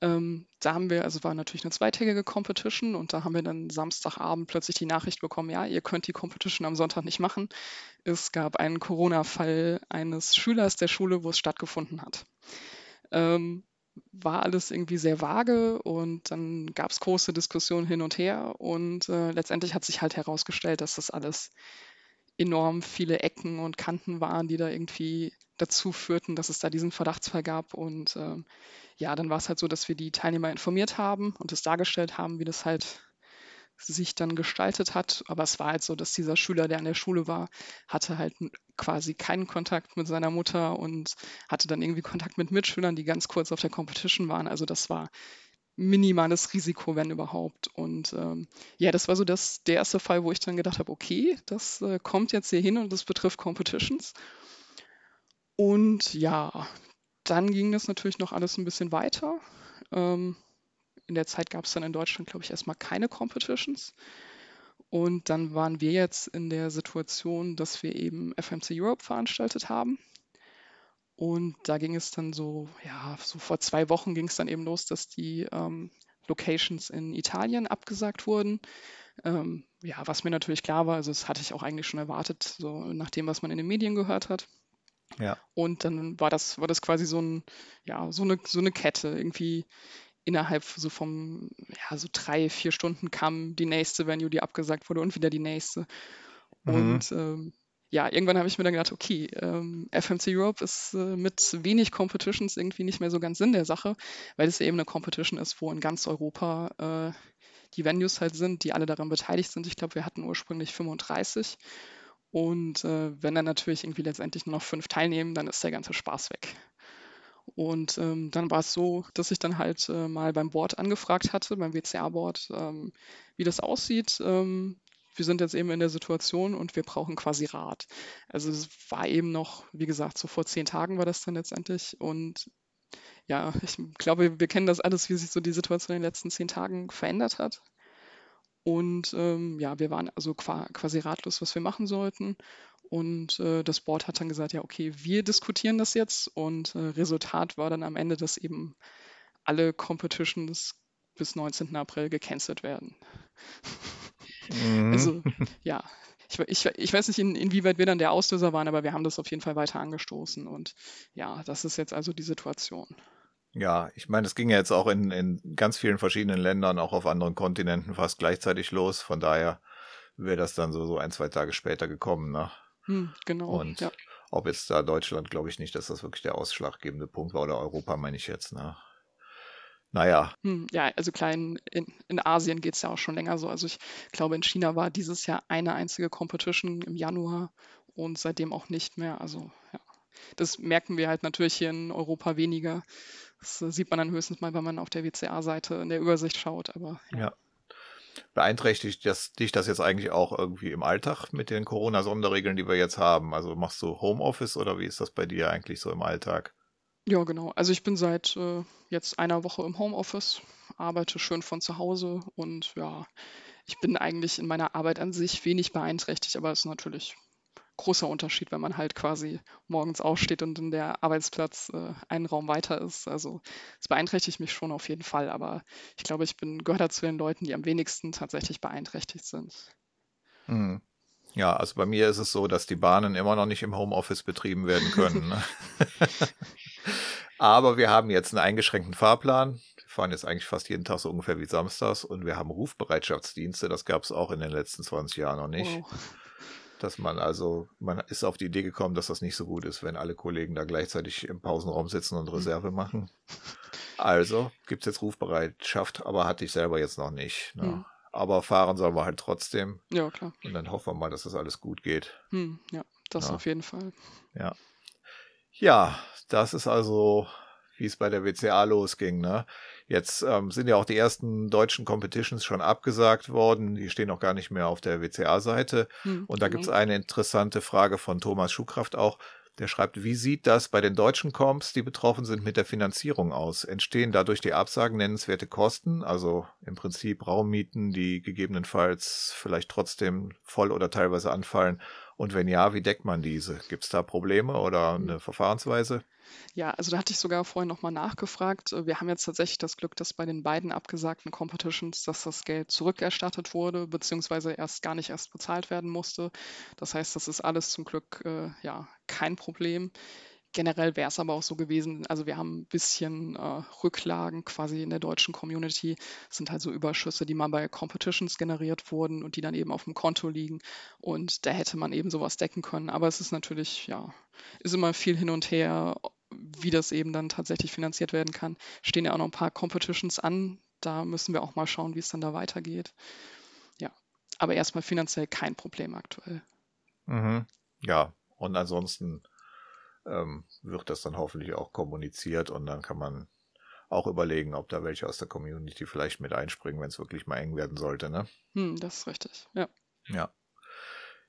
Ähm, da haben wir, also war natürlich eine zweitägige Competition und da haben wir dann Samstagabend plötzlich die Nachricht bekommen, ja, ihr könnt die Competition am Sonntag nicht machen. Es gab einen Corona-Fall eines Schülers der Schule, wo es stattgefunden hat. Ähm, war alles irgendwie sehr vage und dann gab es große Diskussionen hin und her und äh, letztendlich hat sich halt herausgestellt, dass das alles enorm viele Ecken und Kanten waren, die da irgendwie dazu führten, dass es da diesen Verdachtsfall gab. Und ähm, ja, dann war es halt so, dass wir die Teilnehmer informiert haben und es dargestellt haben, wie das halt sich dann gestaltet hat. Aber es war halt so, dass dieser Schüler, der an der Schule war, hatte halt quasi keinen Kontakt mit seiner Mutter und hatte dann irgendwie Kontakt mit Mitschülern, die ganz kurz auf der Competition waren. Also das war minimales Risiko, wenn überhaupt. Und ähm, ja, das war so das, der erste Fall, wo ich dann gedacht habe, okay, das äh, kommt jetzt hier hin und das betrifft Competitions. Und ja, dann ging das natürlich noch alles ein bisschen weiter. Ähm, in der Zeit gab es dann in Deutschland, glaube ich, erstmal keine Competitions. Und dann waren wir jetzt in der Situation, dass wir eben FMC Europe veranstaltet haben. Und da ging es dann so, ja, so vor zwei Wochen ging es dann eben los, dass die ähm, Locations in Italien abgesagt wurden. Ähm, ja, was mir natürlich klar war, also das hatte ich auch eigentlich schon erwartet, so nach dem, was man in den Medien gehört hat. Ja. Und dann war das, war das quasi so ein, ja, so eine, so eine Kette. Irgendwie innerhalb so vom, ja, so drei, vier Stunden kam die nächste Venue, die abgesagt wurde und wieder die nächste. Mhm. Und ähm, ja, irgendwann habe ich mir dann gedacht, okay, ähm, FMC Europe ist äh, mit wenig Competitions irgendwie nicht mehr so ganz Sinn der Sache, weil es ja eben eine Competition ist, wo in ganz Europa äh, die Venues halt sind, die alle daran beteiligt sind. Ich glaube, wir hatten ursprünglich 35. Und äh, wenn dann natürlich irgendwie letztendlich nur noch fünf teilnehmen, dann ist der ganze Spaß weg. Und ähm, dann war es so, dass ich dann halt äh, mal beim Board angefragt hatte, beim WCA-Board, ähm, wie das aussieht, ähm, wir sind jetzt eben in der Situation und wir brauchen quasi Rat. Also es war eben noch, wie gesagt, so vor zehn Tagen war das dann letztendlich. Und ja, ich glaube, wir kennen das alles, wie sich so die Situation in den letzten zehn Tagen verändert hat. Und ähm, ja, wir waren also quasi ratlos, was wir machen sollten. Und äh, das Board hat dann gesagt, ja, okay, wir diskutieren das jetzt. Und äh, Resultat war dann am Ende, dass eben alle Competitions bis 19. April gecancelt werden. Mhm. Also ja, ich, ich, ich weiß nicht, in, inwieweit wir dann der Auslöser waren, aber wir haben das auf jeden Fall weiter angestoßen. Und ja, das ist jetzt also die Situation. Ja, ich meine, es ging ja jetzt auch in, in ganz vielen verschiedenen Ländern, auch auf anderen Kontinenten fast gleichzeitig los. Von daher wäre das dann so, so ein, zwei Tage später gekommen. Ne? Hm, genau. Und ja. ob jetzt da Deutschland, glaube ich nicht, dass das wirklich der ausschlaggebende Punkt war oder Europa, meine ich jetzt. Ne? Naja. Hm, ja, also klar, in, in Asien geht es ja auch schon länger so. Also ich glaube, in China war dieses Jahr eine einzige Competition im Januar und seitdem auch nicht mehr. Also ja, das merken wir halt natürlich hier in Europa weniger. Das sieht man dann höchstens mal, wenn man auf der WCA-Seite in der Übersicht schaut. Aber ja. ja. Beeinträchtigt das, dich das jetzt eigentlich auch irgendwie im Alltag mit den Corona-Sonderregeln, die wir jetzt haben? Also machst du Homeoffice oder wie ist das bei dir eigentlich so im Alltag? Ja, genau. Also ich bin seit äh, jetzt einer Woche im Homeoffice, arbeite schön von zu Hause und ja, ich bin eigentlich in meiner Arbeit an sich wenig beeinträchtigt, aber es ist natürlich großer Unterschied, wenn man halt quasi morgens aufsteht und in der Arbeitsplatz äh, einen Raum weiter ist. Also es beeinträchtigt mich schon auf jeden Fall, aber ich glaube, ich bin gehöre zu den Leuten, die am wenigsten tatsächlich beeinträchtigt sind. Mhm. Ja, also bei mir ist es so, dass die Bahnen immer noch nicht im Homeoffice betrieben werden können. Ne? Aber wir haben jetzt einen eingeschränkten Fahrplan. Wir fahren jetzt eigentlich fast jeden Tag so ungefähr wie samstags und wir haben Rufbereitschaftsdienste. Das gab es auch in den letzten 20 Jahren noch nicht. Wow. Dass man also, man ist auf die Idee gekommen, dass das nicht so gut ist, wenn alle Kollegen da gleichzeitig im Pausenraum sitzen und Reserve machen. Also gibt es jetzt Rufbereitschaft, aber hatte ich selber jetzt noch nicht. Ne? Hm. Aber fahren sollen wir halt trotzdem. Ja, klar. Und dann hoffen wir mal, dass das alles gut geht. Hm, ja, das ja. auf jeden Fall. Ja. Ja, das ist also, wie es bei der WCA losging. Ne? Jetzt ähm, sind ja auch die ersten deutschen Competitions schon abgesagt worden. Die stehen auch gar nicht mehr auf der WCA-Seite. Hm, Und da genau. gibt es eine interessante Frage von Thomas Schuhkraft auch. Der schreibt, wie sieht das bei den deutschen Comps, die betroffen sind, mit der Finanzierung aus? Entstehen dadurch die Absagen nennenswerte Kosten, also im Prinzip Raummieten, die gegebenenfalls vielleicht trotzdem voll oder teilweise anfallen? Und wenn ja, wie deckt man diese? Gibt es da Probleme oder eine Verfahrensweise? Ja, also da hatte ich sogar vorhin nochmal nachgefragt. Äh, wir haben jetzt tatsächlich das Glück, dass bei den beiden abgesagten Competitions, dass das Geld zurückerstattet wurde, beziehungsweise erst gar nicht erst bezahlt werden musste. Das heißt, das ist alles zum Glück äh, ja kein Problem. Generell wäre es aber auch so gewesen, also wir haben ein bisschen äh, Rücklagen quasi in der deutschen Community. Das sind halt so Überschüsse, die mal bei Competitions generiert wurden und die dann eben auf dem Konto liegen. Und da hätte man eben sowas decken können. Aber es ist natürlich, ja, ist immer viel hin und her, wie das eben dann tatsächlich finanziert werden kann. Stehen ja auch noch ein paar Competitions an. Da müssen wir auch mal schauen, wie es dann da weitergeht. Ja, aber erstmal finanziell kein Problem aktuell. Mhm. Ja, und ansonsten ähm, wird das dann hoffentlich auch kommuniziert und dann kann man auch überlegen, ob da welche aus der Community vielleicht mit einspringen, wenn es wirklich mal eng werden sollte, ne? Hm, das ist richtig, ja. Ja.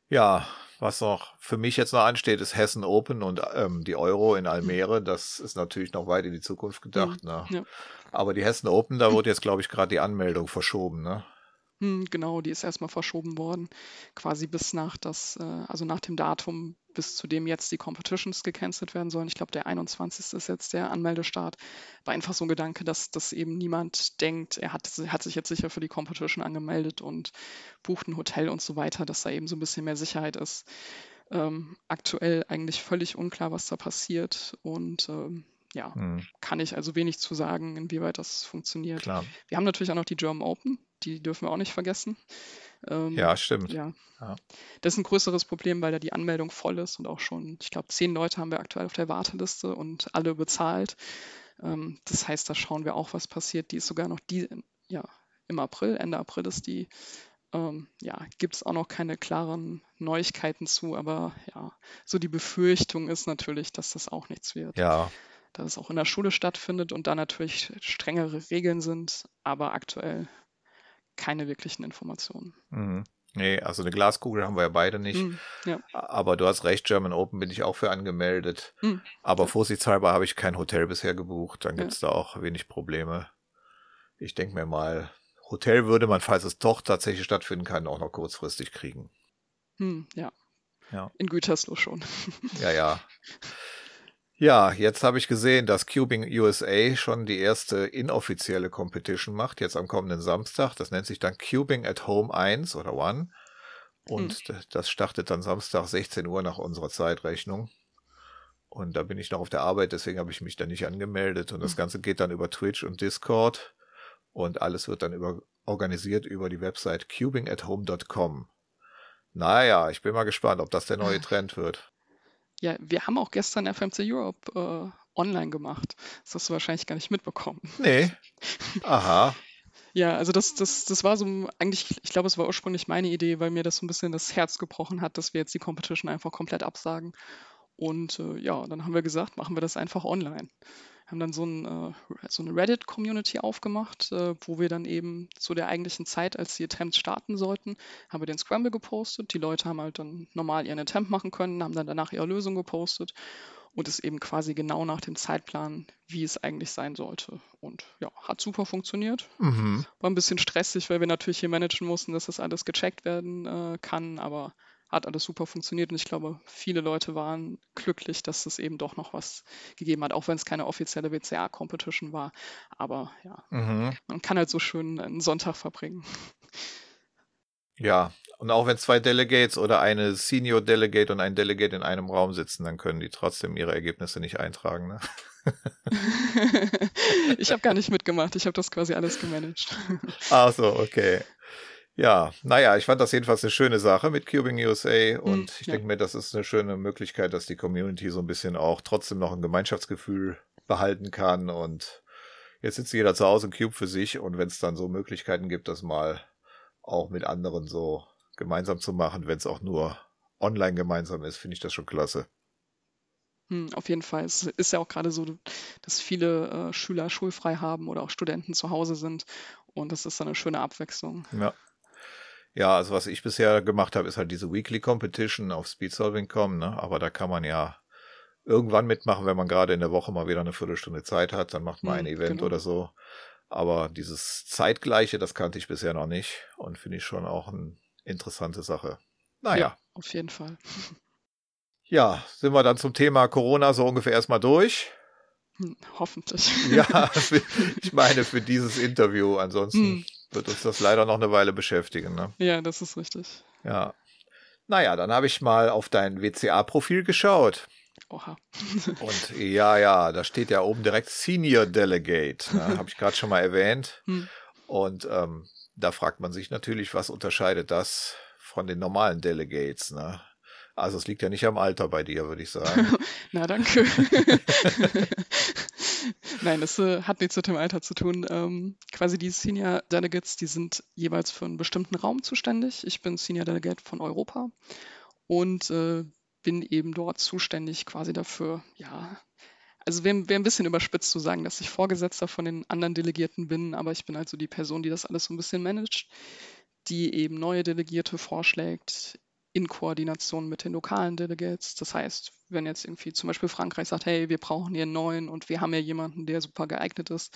Ja, was noch für mich jetzt noch ansteht, ist Hessen Open und ähm, die Euro in Almere. Das ist natürlich noch weit in die Zukunft gedacht. Hm, ne? ja. Aber die Hessen Open, da wurde jetzt, glaube ich, gerade die Anmeldung verschoben. Ne? Hm, genau, die ist erstmal verschoben worden, quasi bis nach das, äh, also nach dem Datum, bis zu dem jetzt die Competitions gecancelt werden sollen. Ich glaube, der 21. ist jetzt der Anmeldestart. War einfach so ein Gedanke, dass, dass eben niemand denkt, er hat, hat sich jetzt sicher für die Competition angemeldet und bucht ein Hotel und so weiter, dass da eben so ein bisschen mehr Sicherheit ist. Ähm, aktuell eigentlich völlig unklar, was da passiert und ähm, ja, Hm, kann ich also wenig zu sagen, inwieweit das funktioniert. klar. Wir haben natürlich auch noch die German Open, die dürfen wir auch nicht vergessen. Ähm, Ja, stimmt. ja. Ja. Das ist ein größeres Problem, weil da die Anmeldung voll ist und auch schon, ich glaube, zehn Leute haben wir aktuell auf der Warteliste und alle bezahlt. Ähm, das heißt, da schauen wir auch, was passiert. Die ist sogar noch die, ja, im April, Ende April ist die. Ähm, ja, gibt es auch noch keine klaren Neuigkeiten zu, aber ja, so die Befürchtung ist natürlich, dass das auch nichts wird Ja, da es auch in der Schule stattfindet und da natürlich strengere Regeln sind, aber aktuell keine wirklichen Informationen. mhm. nee, also eine Glaskugel haben wir ja beide nicht. Hm, ja. Aber du hast recht, German Open bin ich auch für angemeldet. Hm. Aber vorsichtshalber habe ich kein Hotel bisher gebucht. Dann Ja. gibt es da auch wenig Probleme. Ich denke mir mal, Hotel würde man, falls es doch tatsächlich stattfinden kann, auch noch kurzfristig kriegen. Hm, ja. Ja. In Gütersloh schon. Ja, ja. Ja, jetzt habe ich gesehen, dass Cubing USA schon die erste inoffizielle Competition macht, jetzt am kommenden Samstag. Das nennt sich dann Cubing at Home 1 oder 1. Und d- das startet dann Samstag 16 Uhr nach unserer Zeitrechnung. Und da bin ich noch auf der Arbeit, deswegen habe ich mich da nicht angemeldet. Und das Ganze geht dann über Twitch und Discord. Und alles wird dann über, organisiert über die Website cubingathome.com. Naja, ich bin mal gespannt, ob das der neue Trend wird. Ja, wir haben auch gestern FMC Europe äh, online gemacht. Das hast du wahrscheinlich gar nicht mitbekommen. Nee. Aha. Ja, also das, das, das war so eigentlich, ich glaube, es war ursprünglich meine Idee, weil mir das so ein bisschen das Herz gebrochen hat, dass wir jetzt die Competition einfach komplett absagen. Und äh, ja, dann haben wir gesagt, machen wir das einfach online. Haben dann so, ein, äh, so eine Reddit-Community aufgemacht, äh, wo wir dann eben zu der eigentlichen Zeit, als die Attempts starten sollten, haben wir den Scramble gepostet. Die Leute haben halt dann normal ihren Attempt machen können, haben dann danach ihre Lösung gepostet und es eben quasi genau nach dem Zeitplan, wie es eigentlich sein sollte. Und ja, hat super funktioniert. Mhm. War ein bisschen stressig, weil wir natürlich hier managen mussten, dass das alles gecheckt werden äh, kann, aber hat alles super funktioniert und ich glaube, viele Leute waren glücklich, dass es eben doch noch was gegeben hat, auch wenn es keine offizielle WCA-Competition war. Aber ja, Mhm. man kann halt so schön einen Sonntag verbringen. Ja, und auch wenn zwei Delegates oder eine Senior Delegate und ein Delegate in einem Raum sitzen, dann können die trotzdem ihre Ergebnisse nicht eintragen. Ne? ich habe gar nicht mitgemacht, ich habe das quasi alles gemanagt. Ach so, okay. Ja, naja, ich fand das jedenfalls eine schöne Sache mit Cubing USA und Mm, ich ja. denke mir, das ist eine schöne Möglichkeit, dass die Community so ein bisschen auch trotzdem noch ein Gemeinschaftsgefühl behalten kann und jetzt sitzt jeder zu Hause und Cube für sich und wenn es dann so Möglichkeiten gibt, das mal auch mit anderen so gemeinsam zu machen, wenn es auch nur online gemeinsam ist, finde ich das schon klasse. Hm, auf jeden Fall. Es ist ja auch gerade so, dass viele äh, Schüler schulfrei haben oder auch Studenten zu Hause sind. Und das ist dann eine schöne Abwechslung. Ja. Ja, also was ich bisher gemacht habe, ist halt diese Weekly Competition auf Speedsolving.com, ne? Aber da kann man ja irgendwann mitmachen, wenn man gerade in der Woche mal wieder eine Viertelstunde Zeit hat, dann macht man ein Hm, Event genau. oder so. Aber dieses Zeitgleiche, das kannte ich bisher noch nicht und finde ich schon auch eine interessante Sache. Naja. Ja, auf jeden Fall. Ja, sind wir dann zum Thema Corona so ungefähr erstmal durch. Hm, hoffentlich. Ja, ich meine für dieses Interview. Ansonsten Hm. Wird uns das leider noch eine Weile beschäftigen. Ne? Ja, das ist richtig. Ja. Naja, dann habe ich mal auf dein WCA-Profil geschaut. Oha. Und ja, ja, da steht ja oben direkt Senior Delegate, ne? habe ich gerade schon mal erwähnt. Hm. Und ähm, da fragt man sich natürlich, was unterscheidet das von den normalen Delegates? Ne? Also es liegt ja nicht am Alter bei dir, würde ich sagen. Na, danke. Nein, das äh, hat nichts mit dem Alter zu tun. Ähm, quasi die Senior Delegates, die sind jeweils für einen bestimmten Raum zuständig. Ich bin Senior Delegate von Europa und äh, bin eben dort zuständig quasi dafür, ja, also wäre wär ein bisschen überspitzt zu sagen, dass ich Vorgesetzter von den anderen Delegierten bin, aber ich bin also die Person, die das alles so ein bisschen managt, die eben neue Delegierte vorschlägt in Koordination mit den lokalen Delegates. Das heißt, wenn jetzt irgendwie zum Beispiel Frankreich sagt, hey, wir brauchen hier einen neuen und wir haben ja jemanden, der super geeignet ist,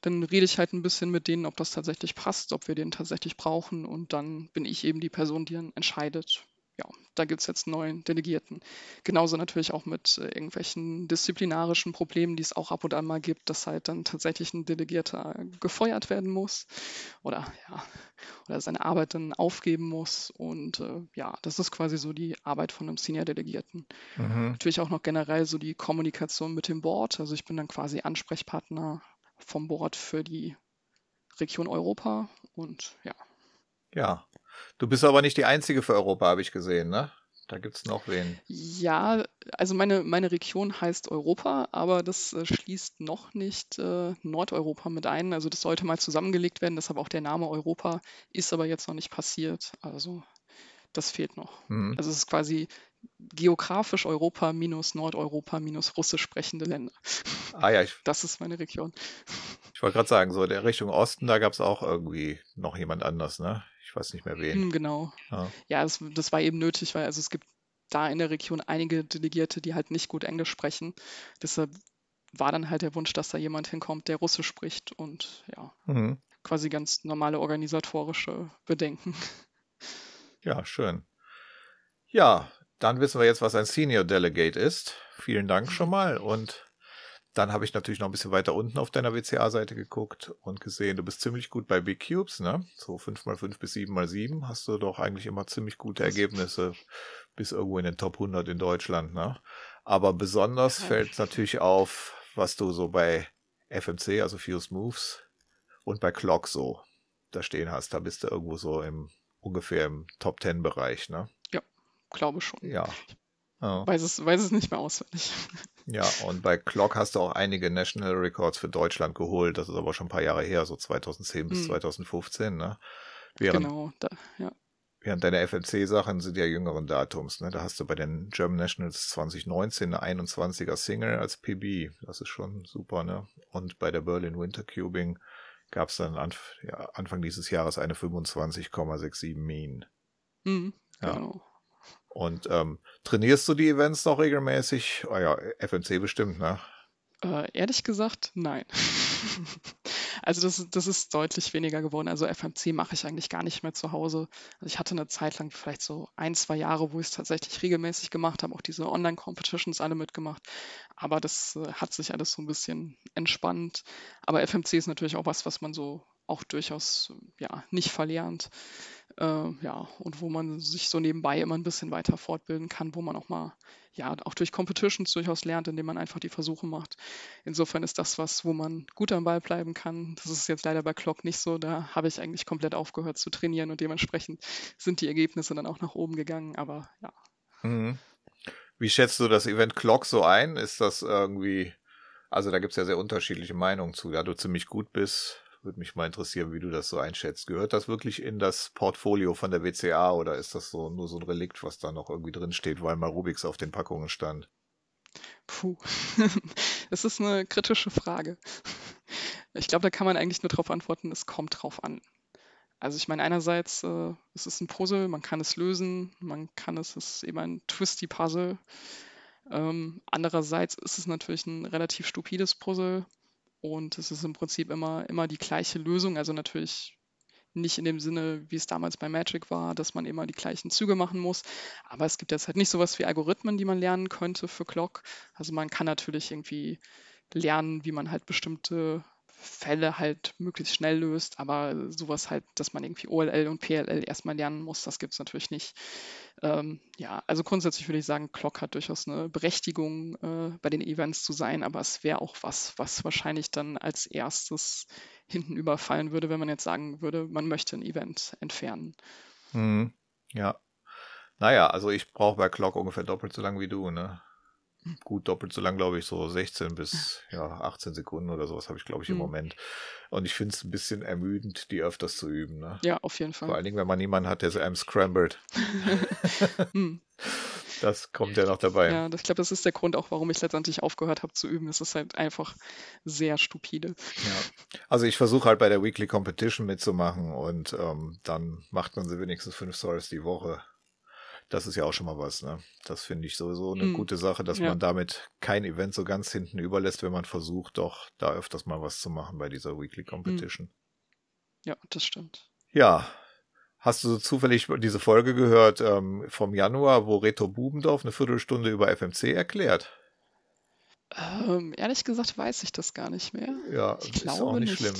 dann rede ich halt ein bisschen mit denen, ob das tatsächlich passt, ob wir den tatsächlich brauchen und dann bin ich eben die Person, die dann entscheidet, ja, da gibt es jetzt einen neuen Delegierten. Genauso natürlich auch mit äh, irgendwelchen disziplinarischen Problemen, die es auch ab und an mal gibt, dass halt dann tatsächlich ein Delegierter gefeuert werden muss oder ja, oder seine Arbeit dann aufgeben muss. Und äh, ja, das ist quasi so die Arbeit von einem Senior-Delegierten. Mhm. Natürlich auch noch generell so die Kommunikation mit dem Board. Also ich bin dann quasi Ansprechpartner vom Board für die Region Europa und ja. Ja, Du bist aber nicht die Einzige für Europa, habe ich gesehen, ne? Da gibt es noch wen. Ja, also meine, meine Region heißt Europa, aber das äh, schließt noch nicht äh, Nordeuropa mit ein. Also das sollte mal zusammengelegt werden, deshalb auch der Name Europa, ist aber jetzt noch nicht passiert. Also das fehlt noch. Mhm. Also es ist quasi geografisch Europa minus Nordeuropa minus russisch sprechende Länder. Ah ja, ich, das ist meine Region. Ich wollte gerade sagen, so der Richtung Osten, da gab es auch irgendwie noch jemand anders, ne? Ich weiß nicht mehr wen. Hm, genau. Ja, ja das, das war eben nötig, weil also es gibt da in der Region einige Delegierte, die halt nicht gut Englisch sprechen. Deshalb war dann halt der Wunsch, dass da jemand hinkommt, der Russisch spricht und ja, mhm. quasi ganz normale organisatorische Bedenken. Ja, schön. Ja, dann wissen wir jetzt, was ein Senior Delegate ist. Vielen Dank schon mal und dann habe ich natürlich noch ein bisschen weiter unten auf deiner WCA-Seite geguckt und gesehen, du bist ziemlich gut bei Big Cubes, ne? So 5x5 bis 7x7 hast du doch eigentlich immer ziemlich gute Ergebnisse bis irgendwo in den Top 100 in Deutschland, ne? Aber besonders ja. fällt natürlich auf, was du so bei FMC, also Fuse Moves und bei Clock so da stehen hast. Da bist du irgendwo so im ungefähr im Top 10 Bereich, ne? Ja, glaube schon. Ja. Oh. Weiß, es, weiß es nicht mehr auswendig. Ja, und bei Clock hast du auch einige National Records für Deutschland geholt. Das ist aber schon ein paar Jahre her, so 2010 bis hm. 2015. Ne? Während, genau, da, ja. Während deine FMC-Sachen sind ja jüngeren Datums. Ne? Da hast du bei den German Nationals 2019 eine 21er Single als PB. Das ist schon super. Ne? Und bei der Berlin Winter Cubing gab es dann Anf ja, Anfang dieses Jahres eine 25,67 Mean. Mhm, ja. Und ähm, trainierst du die Events noch regelmäßig? Oh ja, FMC bestimmt, ne? Äh, ehrlich gesagt, nein. also das, das ist deutlich weniger geworden. Also FMC mache ich eigentlich gar nicht mehr zu Hause. Also ich hatte eine Zeit lang vielleicht so ein, zwei Jahre, wo ich es tatsächlich regelmäßig gemacht habe, auch diese Online-Competitions alle mitgemacht. Aber das äh, hat sich alles so ein bisschen entspannt. Aber FMC ist natürlich auch was, was man so auch durchaus ja, nicht verlernt. Äh, ja, und wo man sich so nebenbei immer ein bisschen weiter fortbilden kann, wo man auch mal, ja, auch durch Competitions durchaus lernt, indem man einfach die Versuche macht. Insofern ist das was, wo man gut am Ball bleiben kann. Das ist jetzt leider bei Clock nicht so. Da habe ich eigentlich komplett aufgehört zu trainieren und dementsprechend sind die Ergebnisse dann auch nach oben gegangen. Aber ja. Mhm. Wie schätzt du das Event Clock so ein? Ist das irgendwie, also da gibt es ja sehr unterschiedliche Meinungen zu. Ja, du ziemlich gut bist, würde mich mal interessieren, wie du das so einschätzt. Gehört das wirklich in das Portfolio von der WCA oder ist das so nur so ein Relikt, was da noch irgendwie drin steht, weil mal Rubix auf den Packungen stand? Puh, das ist eine kritische Frage. Ich glaube, da kann man eigentlich nur darauf antworten, es kommt drauf an. Also ich meine, einerseits äh, es ist ein Puzzle, man kann es lösen, man kann es, es ist eben ein twisty Puzzle. Ähm, andererseits ist es natürlich ein relativ stupides Puzzle und es ist im Prinzip immer, immer die gleiche Lösung. Also natürlich nicht in dem Sinne, wie es damals bei Magic war, dass man immer die gleichen Züge machen muss. Aber es gibt jetzt halt nicht sowas wie Algorithmen, die man lernen könnte für Clock. Also man kann natürlich irgendwie lernen, wie man halt bestimmte Fälle halt möglichst schnell löst, aber sowas halt, dass man irgendwie OLL und PLL erstmal lernen muss, das gibt es natürlich nicht. Ähm, ja, also grundsätzlich würde ich sagen, Clock hat durchaus eine Berechtigung, äh, bei den Events zu sein, aber es wäre auch was, was wahrscheinlich dann als erstes hinten überfallen würde, wenn man jetzt sagen würde, man möchte ein Event entfernen. Hm, ja. Naja, also ich brauche bei Clock ungefähr doppelt so lang wie du, ne? Gut doppelt so lang, glaube ich, so 16 bis ja, 18 Sekunden oder sowas habe ich, glaube ich, im mhm. Moment. Und ich finde es ein bisschen ermüdend, die öfters zu üben. Ne? Ja, auf jeden Fall. Vor allen Dingen, wenn man niemanden hat, der so einem scrambled. hm. Das kommt ja noch dabei. Ja, ich glaube, das ist der Grund auch, warum ich letztendlich aufgehört habe zu üben. Es ist halt einfach sehr stupide. Ja. Also ich versuche halt bei der Weekly Competition mitzumachen und ähm, dann macht man sie wenigstens fünf Stories die Woche. Das ist ja auch schon mal was, ne? Das finde ich sowieso eine mhm. gute Sache, dass ja. man damit kein Event so ganz hinten überlässt, wenn man versucht, doch da öfters mal was zu machen bei dieser Weekly Competition. Mhm. Ja, das stimmt. Ja. Hast du zufällig diese Folge gehört ähm, vom Januar, wo Reto Bubendorf eine Viertelstunde über FMC erklärt? Ähm, ehrlich gesagt weiß ich das gar nicht mehr. Ja, ich ist auch nicht, nicht, schlimm.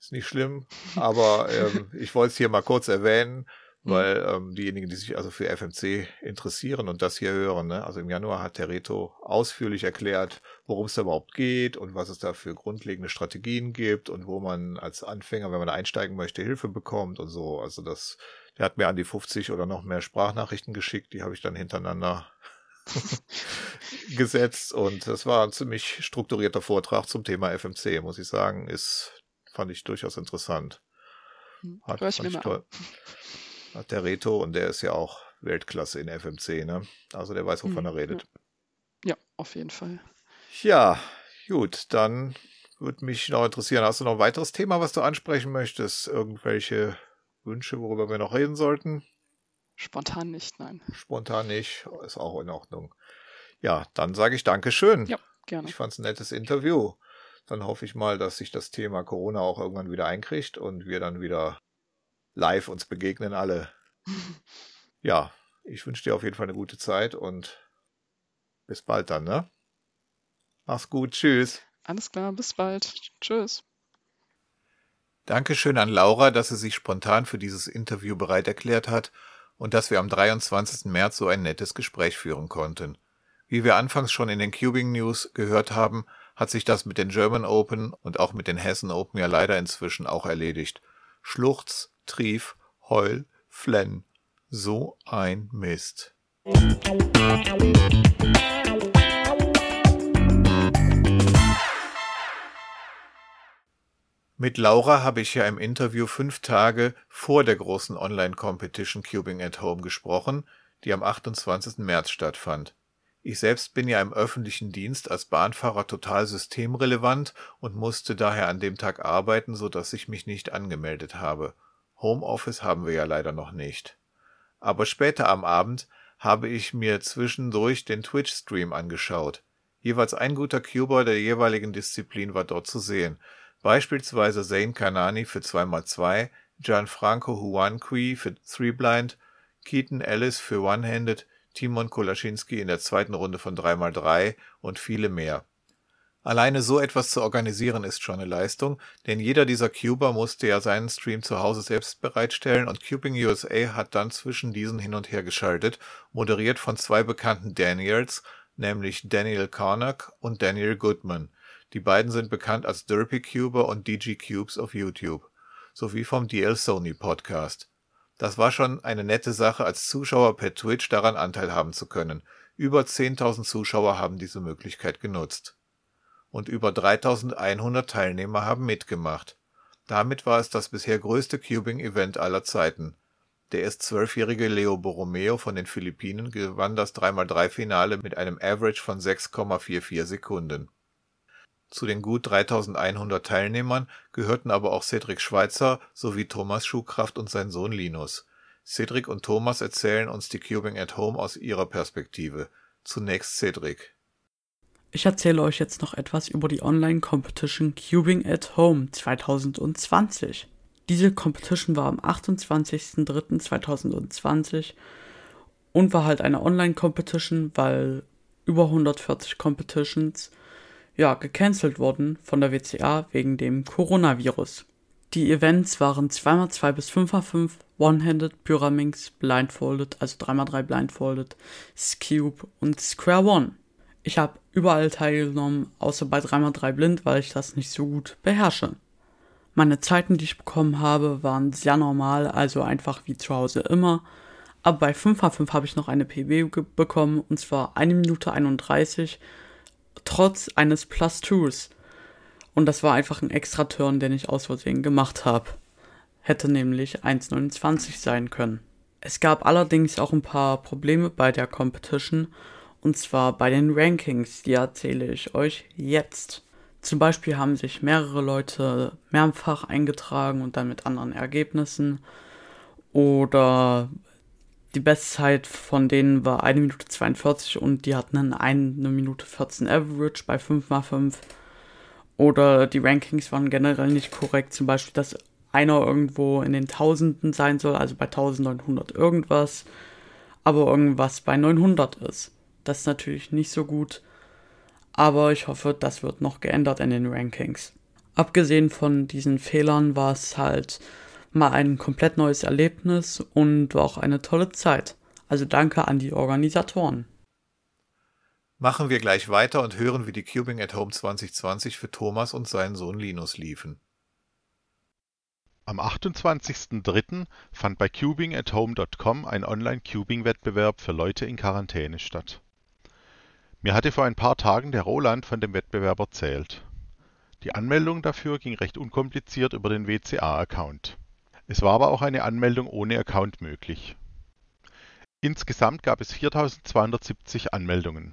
Ist nicht schlimm, aber ähm, ich wollte es hier mal kurz erwähnen. Mhm. weil ähm, diejenigen, die sich also für FMC interessieren und das hier hören, ne, also im Januar hat der Reto ausführlich erklärt, worum es da überhaupt geht und was es da für grundlegende Strategien gibt und wo man als Anfänger, wenn man einsteigen möchte, Hilfe bekommt und so. Also das, der hat mir an die 50 oder noch mehr Sprachnachrichten geschickt, die habe ich dann hintereinander gesetzt und das war ein ziemlich strukturierter Vortrag zum Thema FMC, muss ich sagen, ist fand ich durchaus interessant. Hm, hat, fand ich toll. An hat der Reto und der ist ja auch Weltklasse in FMC, ne? Also der weiß, wovon mhm, er redet. Ja. auf jeden Fall. Ja, gut, dann würde mich noch interessieren, hast du noch ein weiteres Thema, was du ansprechen möchtest? Irgendwelche Wünsche, worüber wir noch reden sollten? Spontan nicht, nein. Spontan nicht, ist auch in Ordnung. Ja, dann sage ich Dankeschön. Ja, gerne. Ich fand es ein nettes Interview. Dann hoffe ich mal, dass sich das Thema Corona auch irgendwann wieder einkriegt und wir dann wieder live uns begegnen alle. ja, ich wünsche dir auf jeden Fall eine gute Zeit und bis bald dann, ne? Mach's gut, tschüss. Alles klar, bis bald. Tschüss. Dankeschön an Laura, dass sie sich spontan für dieses Interview bereit erklärt hat und dass wir am 23. März so ein nettes Gespräch führen konnten. Wie wir anfangs schon in den Cubing News gehört haben, hat sich das mit den German Open und auch mit den Hessen Open ja leider inzwischen auch erledigt. Schluchz, Trief, Heul, Flenn. So ein Mist. Mit Laura habe ich ja im Interview fünf Tage vor der großen Online-Competition Cubing at Home gesprochen, die am 28. März stattfand. Ich selbst bin ja im öffentlichen Dienst als Bahnfahrer total systemrelevant und musste daher an dem Tag arbeiten, so dass ich mich nicht angemeldet habe. Homeoffice haben wir ja leider noch nicht. Aber später am Abend habe ich mir zwischendurch den Twitch-Stream angeschaut. Jeweils ein guter Cuber der jeweiligen Disziplin war dort zu sehen. Beispielsweise Zane Kanani für 2x2, Gianfranco Huanqui für 3-Blind, Keaton Ellis für One-Handed, Timon Kolaschinski in der zweiten Runde von 3x3 und viele mehr. Alleine so etwas zu organisieren ist schon eine Leistung, denn jeder dieser Cuber musste ja seinen Stream zu Hause selbst bereitstellen und Cubing USA hat dann zwischen diesen hin und her geschaltet, moderiert von zwei bekannten Daniels, nämlich Daniel Karnak und Daniel Goodman. Die beiden sind bekannt als Derpy Cuber und DG Cubes auf YouTube, sowie vom DL Sony Podcast. Das war schon eine nette Sache, als Zuschauer per Twitch daran Anteil haben zu können. Über 10.000 Zuschauer haben diese Möglichkeit genutzt und über 3100 Teilnehmer haben mitgemacht. Damit war es das bisher größte Cubing-Event aller Zeiten. Der erst zwölfjährige Leo Borromeo von den Philippinen gewann das 3x3-Finale mit einem Average von 6,44 Sekunden. Zu den gut 3100 Teilnehmern gehörten aber auch Cedric Schweitzer sowie Thomas Schuhkraft und sein Sohn Linus. Cedric und Thomas erzählen uns die Cubing at Home aus ihrer Perspektive. Zunächst Cedric. Ich erzähle euch jetzt noch etwas über die Online-Competition Cubing at Home 2020. Diese Competition war am 28.03.2020 und war halt eine Online-Competition, weil über 140 Competitions ja, gecancelt wurden von der WCA wegen dem Coronavirus. Die Events waren 2x2 bis 5x5, One-Handed, Pyraminx, Blindfolded, also 3x3 Blindfolded, Scube und Square One. Ich habe überall teilgenommen, außer bei 3x3 blind, weil ich das nicht so gut beherrsche. Meine Zeiten, die ich bekommen habe, waren sehr normal, also einfach wie zu Hause immer. Aber bei 5x5 habe ich noch eine PB bekommen, und zwar 1 Minute 31, trotz eines Plus 2s. Und das war einfach ein extra Turn, den ich aus Versehen gemacht habe. Hätte nämlich 1,29 sein können. Es gab allerdings auch ein paar Probleme bei der Competition, und zwar bei den Rankings, die erzähle ich euch jetzt. Zum Beispiel haben sich mehrere Leute mehrfach eingetragen und dann mit anderen Ergebnissen. Oder die Bestzeit von denen war 1 Minute 42 und die hatten dann 1 Minute 14 Average bei 5x5. Oder die Rankings waren generell nicht korrekt. Zum Beispiel, dass einer irgendwo in den Tausenden sein soll, also bei 1900 irgendwas, aber irgendwas bei 900 ist. Das ist natürlich nicht so gut aber ich hoffe, das wird noch geändert in den Rankings. Abgesehen von diesen Fehlern war es halt mal ein komplett neues Erlebnis und war auch eine tolle Zeit. Also danke an die Organisatoren. Machen wir gleich weiter und hören, wie die Cubing at Home 2020 für Thomas und seinen Sohn Linus liefen. Am 28.03. fand bei cubingathome.com ein Online-Cubing-Wettbewerb für Leute in Quarantäne statt. Mir hatte vor ein paar Tagen der Roland von dem Wettbewerb erzählt. Die Anmeldung dafür ging recht unkompliziert über den WCA-Account. Es war aber auch eine Anmeldung ohne Account möglich. Insgesamt gab es 4270 Anmeldungen.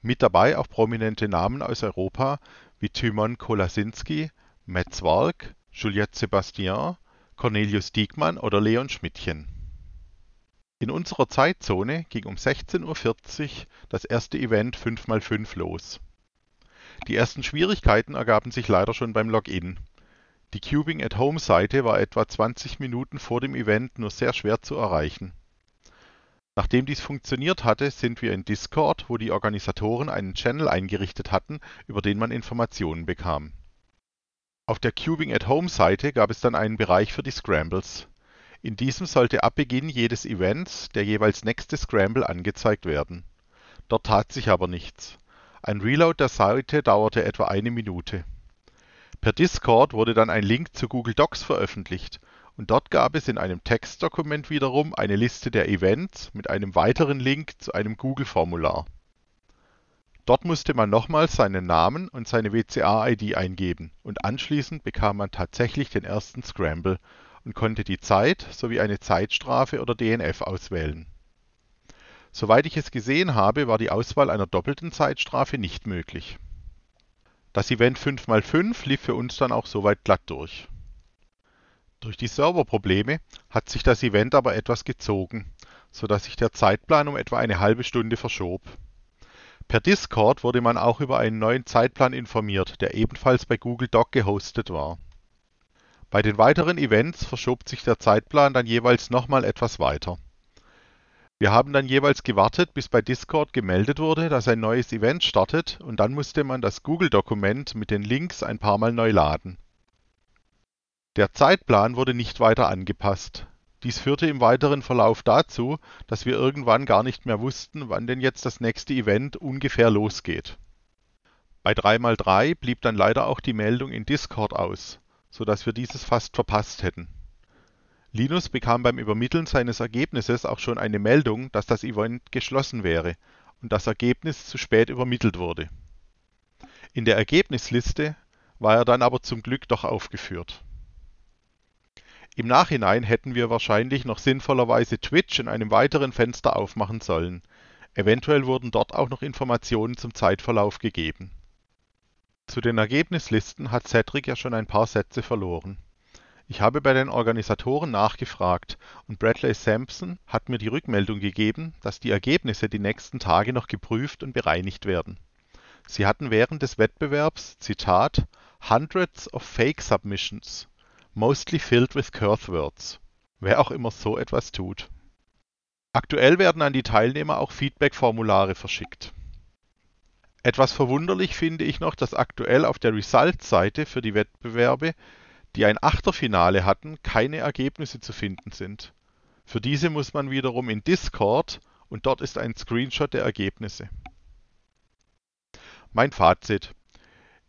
Mit dabei auch prominente Namen aus Europa wie Tymon Kolasinski, Matt Zwark, Juliette Sebastien, Cornelius Diekmann oder Leon Schmidtchen in unserer Zeitzone ging um 16:40 Uhr das erste Event 5x5 los. Die ersten Schwierigkeiten ergaben sich leider schon beim Login. Die Cubing-at-Home-Seite war etwa 20 Minuten vor dem Event nur sehr schwer zu erreichen. Nachdem dies funktioniert hatte, sind wir in Discord, wo die Organisatoren einen Channel eingerichtet hatten, über den man Informationen bekam. Auf der Cubing-at-Home-Seite gab es dann einen Bereich für die Scrambles in diesem sollte ab Beginn jedes Events der jeweils nächste Scramble angezeigt werden. Dort tat sich aber nichts. Ein Reload der Seite dauerte etwa eine Minute. Per Discord wurde dann ein Link zu Google Docs veröffentlicht und dort gab es in einem Textdokument wiederum eine Liste der Events mit einem weiteren Link zu einem Google-Formular. Dort musste man nochmals seinen Namen und seine WCA-ID eingeben und anschließend bekam man tatsächlich den ersten Scramble und konnte die Zeit sowie eine Zeitstrafe oder DNF auswählen. Soweit ich es gesehen habe, war die Auswahl einer doppelten Zeitstrafe nicht möglich. Das Event 5x5 lief für uns dann auch soweit glatt durch. Durch die Serverprobleme hat sich das Event aber etwas gezogen, so dass sich der Zeitplan um etwa eine halbe Stunde verschob. Per Discord wurde man auch über einen neuen Zeitplan informiert, der ebenfalls bei Google Doc gehostet war bei den weiteren Events verschob sich der Zeitplan dann jeweils nochmal etwas weiter. Wir haben dann jeweils gewartet, bis bei Discord gemeldet wurde, dass ein neues Event startet und dann musste man das Google-Dokument mit den Links ein paar Mal neu laden. Der Zeitplan wurde nicht weiter angepasst. Dies führte im weiteren Verlauf dazu, dass wir irgendwann gar nicht mehr wussten, wann denn jetzt das nächste Event ungefähr losgeht. Bei 3x3 blieb dann leider auch die Meldung in Discord aus so dass wir dieses fast verpasst hätten. Linus bekam beim Übermitteln seines Ergebnisses auch schon eine Meldung, dass das Event geschlossen wäre und das Ergebnis zu spät übermittelt wurde. In der Ergebnisliste war er dann aber zum Glück doch aufgeführt. Im Nachhinein hätten wir wahrscheinlich noch sinnvollerweise Twitch in einem weiteren Fenster aufmachen sollen. Eventuell wurden dort auch noch Informationen zum Zeitverlauf gegeben zu den Ergebnislisten hat Cedric ja schon ein paar Sätze verloren. Ich habe bei den Organisatoren nachgefragt und Bradley Sampson hat mir die Rückmeldung gegeben, dass die Ergebnisse die nächsten Tage noch geprüft und bereinigt werden. Sie hatten während des Wettbewerbs, Zitat, hundreds of fake submissions, mostly filled with curse words. Wer auch immer so etwas tut. Aktuell werden an die Teilnehmer auch Feedback-Formulare verschickt Etwas verwunderlich finde ich noch, dass aktuell auf der Results-Seite für die Wettbewerbe, die ein Achterfinale hatten, keine Ergebnisse zu finden sind. Für diese muss man wiederum in Discord und dort ist ein Screenshot der Ergebnisse. Mein Fazit.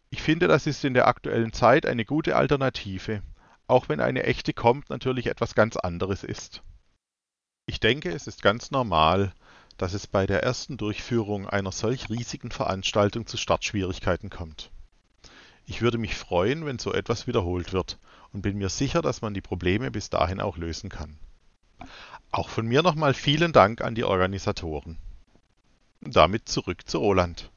Ich finde, das ist in der aktuellen Zeit eine gute Alternative, auch wenn eine echte kommt natürlich etwas ganz anderes ist. Ich denke, es ist ganz normal, dass es bei der ersten Durchführung einer solch riesigen Veranstaltung zu Startschwierigkeiten kommt. Ich würde mich freuen, wenn so etwas wiederholt wird und bin mir sicher, dass man die Probleme bis dahin auch lösen kann. Auch von mir nochmal vielen Dank an die Organisatoren. Damit zurück zu Roland.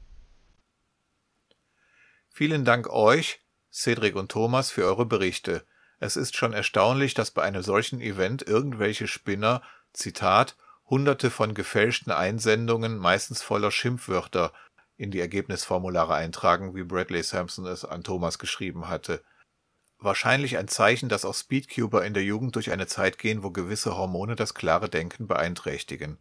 Vielen Dank euch, Cedric und Thomas, für eure Berichte. Es ist schon erstaunlich, dass bei einem solchen Event irgendwelche Spinner, Zitat, hunderte von gefälschten Einsendungen, meistens voller Schimpfwörter, in die Ergebnisformulare eintragen, wie Bradley Sampson es an Thomas geschrieben hatte. Wahrscheinlich ein Zeichen, dass auch Speedcuber in der Jugend durch eine Zeit gehen, wo gewisse Hormone das klare Denken beeinträchtigen.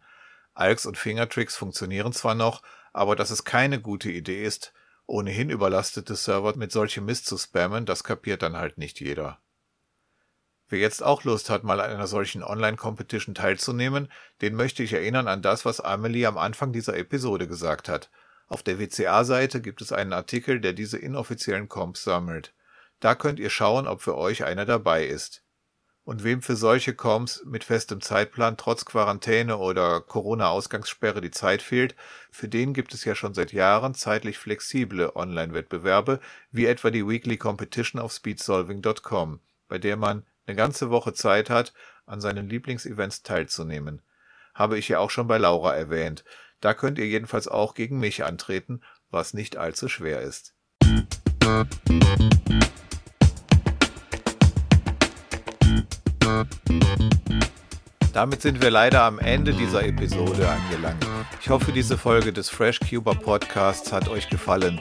Alks und Fingertricks funktionieren zwar noch, aber dass es keine gute Idee ist, ohnehin überlastete Server mit solchem Mist zu spammen, das kapiert dann halt nicht jeder. Wer jetzt auch Lust hat, mal an einer solchen Online-Competition teilzunehmen, den möchte ich erinnern an das, was Amelie am Anfang dieser Episode gesagt hat. Auf der WCA-Seite gibt es einen Artikel, der diese inoffiziellen Comps sammelt. Da könnt ihr schauen, ob für euch einer dabei ist. Und wem für solche Comps mit festem Zeitplan trotz Quarantäne oder Corona-Ausgangssperre die Zeit fehlt, für den gibt es ja schon seit Jahren zeitlich flexible Online-Wettbewerbe, wie etwa die Weekly Competition auf speedsolving.com, bei der man eine ganze Woche Zeit hat, an seinen Lieblingsevents teilzunehmen. Habe ich ja auch schon bei Laura erwähnt. Da könnt ihr jedenfalls auch gegen mich antreten, was nicht allzu schwer ist. Damit sind wir leider am Ende dieser Episode angelangt. Ich hoffe, diese Folge des FreshCuber Podcasts hat euch gefallen.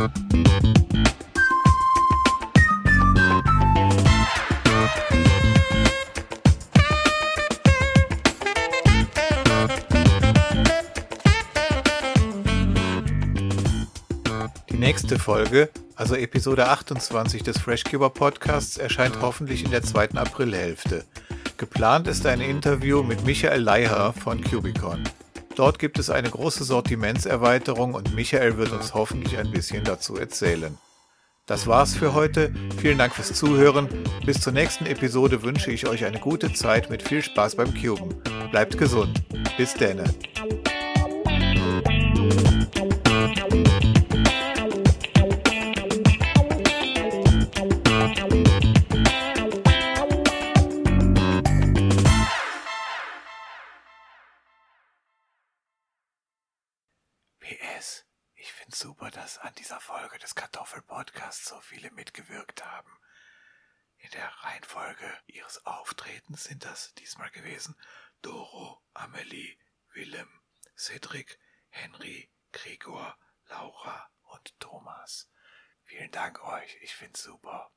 Die nächste Folge, also Episode 28 des FreshCuber Podcasts, erscheint hoffentlich in der zweiten Aprilhälfte. Geplant ist ein Interview mit Michael Leiher von Cubicon. Dort gibt es eine große Sortimentserweiterung und Michael wird uns hoffentlich ein bisschen dazu erzählen. Das war's für heute. Vielen Dank fürs Zuhören. Bis zur nächsten Episode wünsche ich euch eine gute Zeit mit viel Spaß beim Cuben. Bleibt gesund. Bis denne. Super, dass an dieser Folge des Kartoffel-Podcasts so viele mitgewirkt haben. In der Reihenfolge ihres Auftretens sind das diesmal gewesen Doro, Amelie, Willem, Cedric, Henry, Gregor, Laura und Thomas. Vielen Dank euch, ich find's super.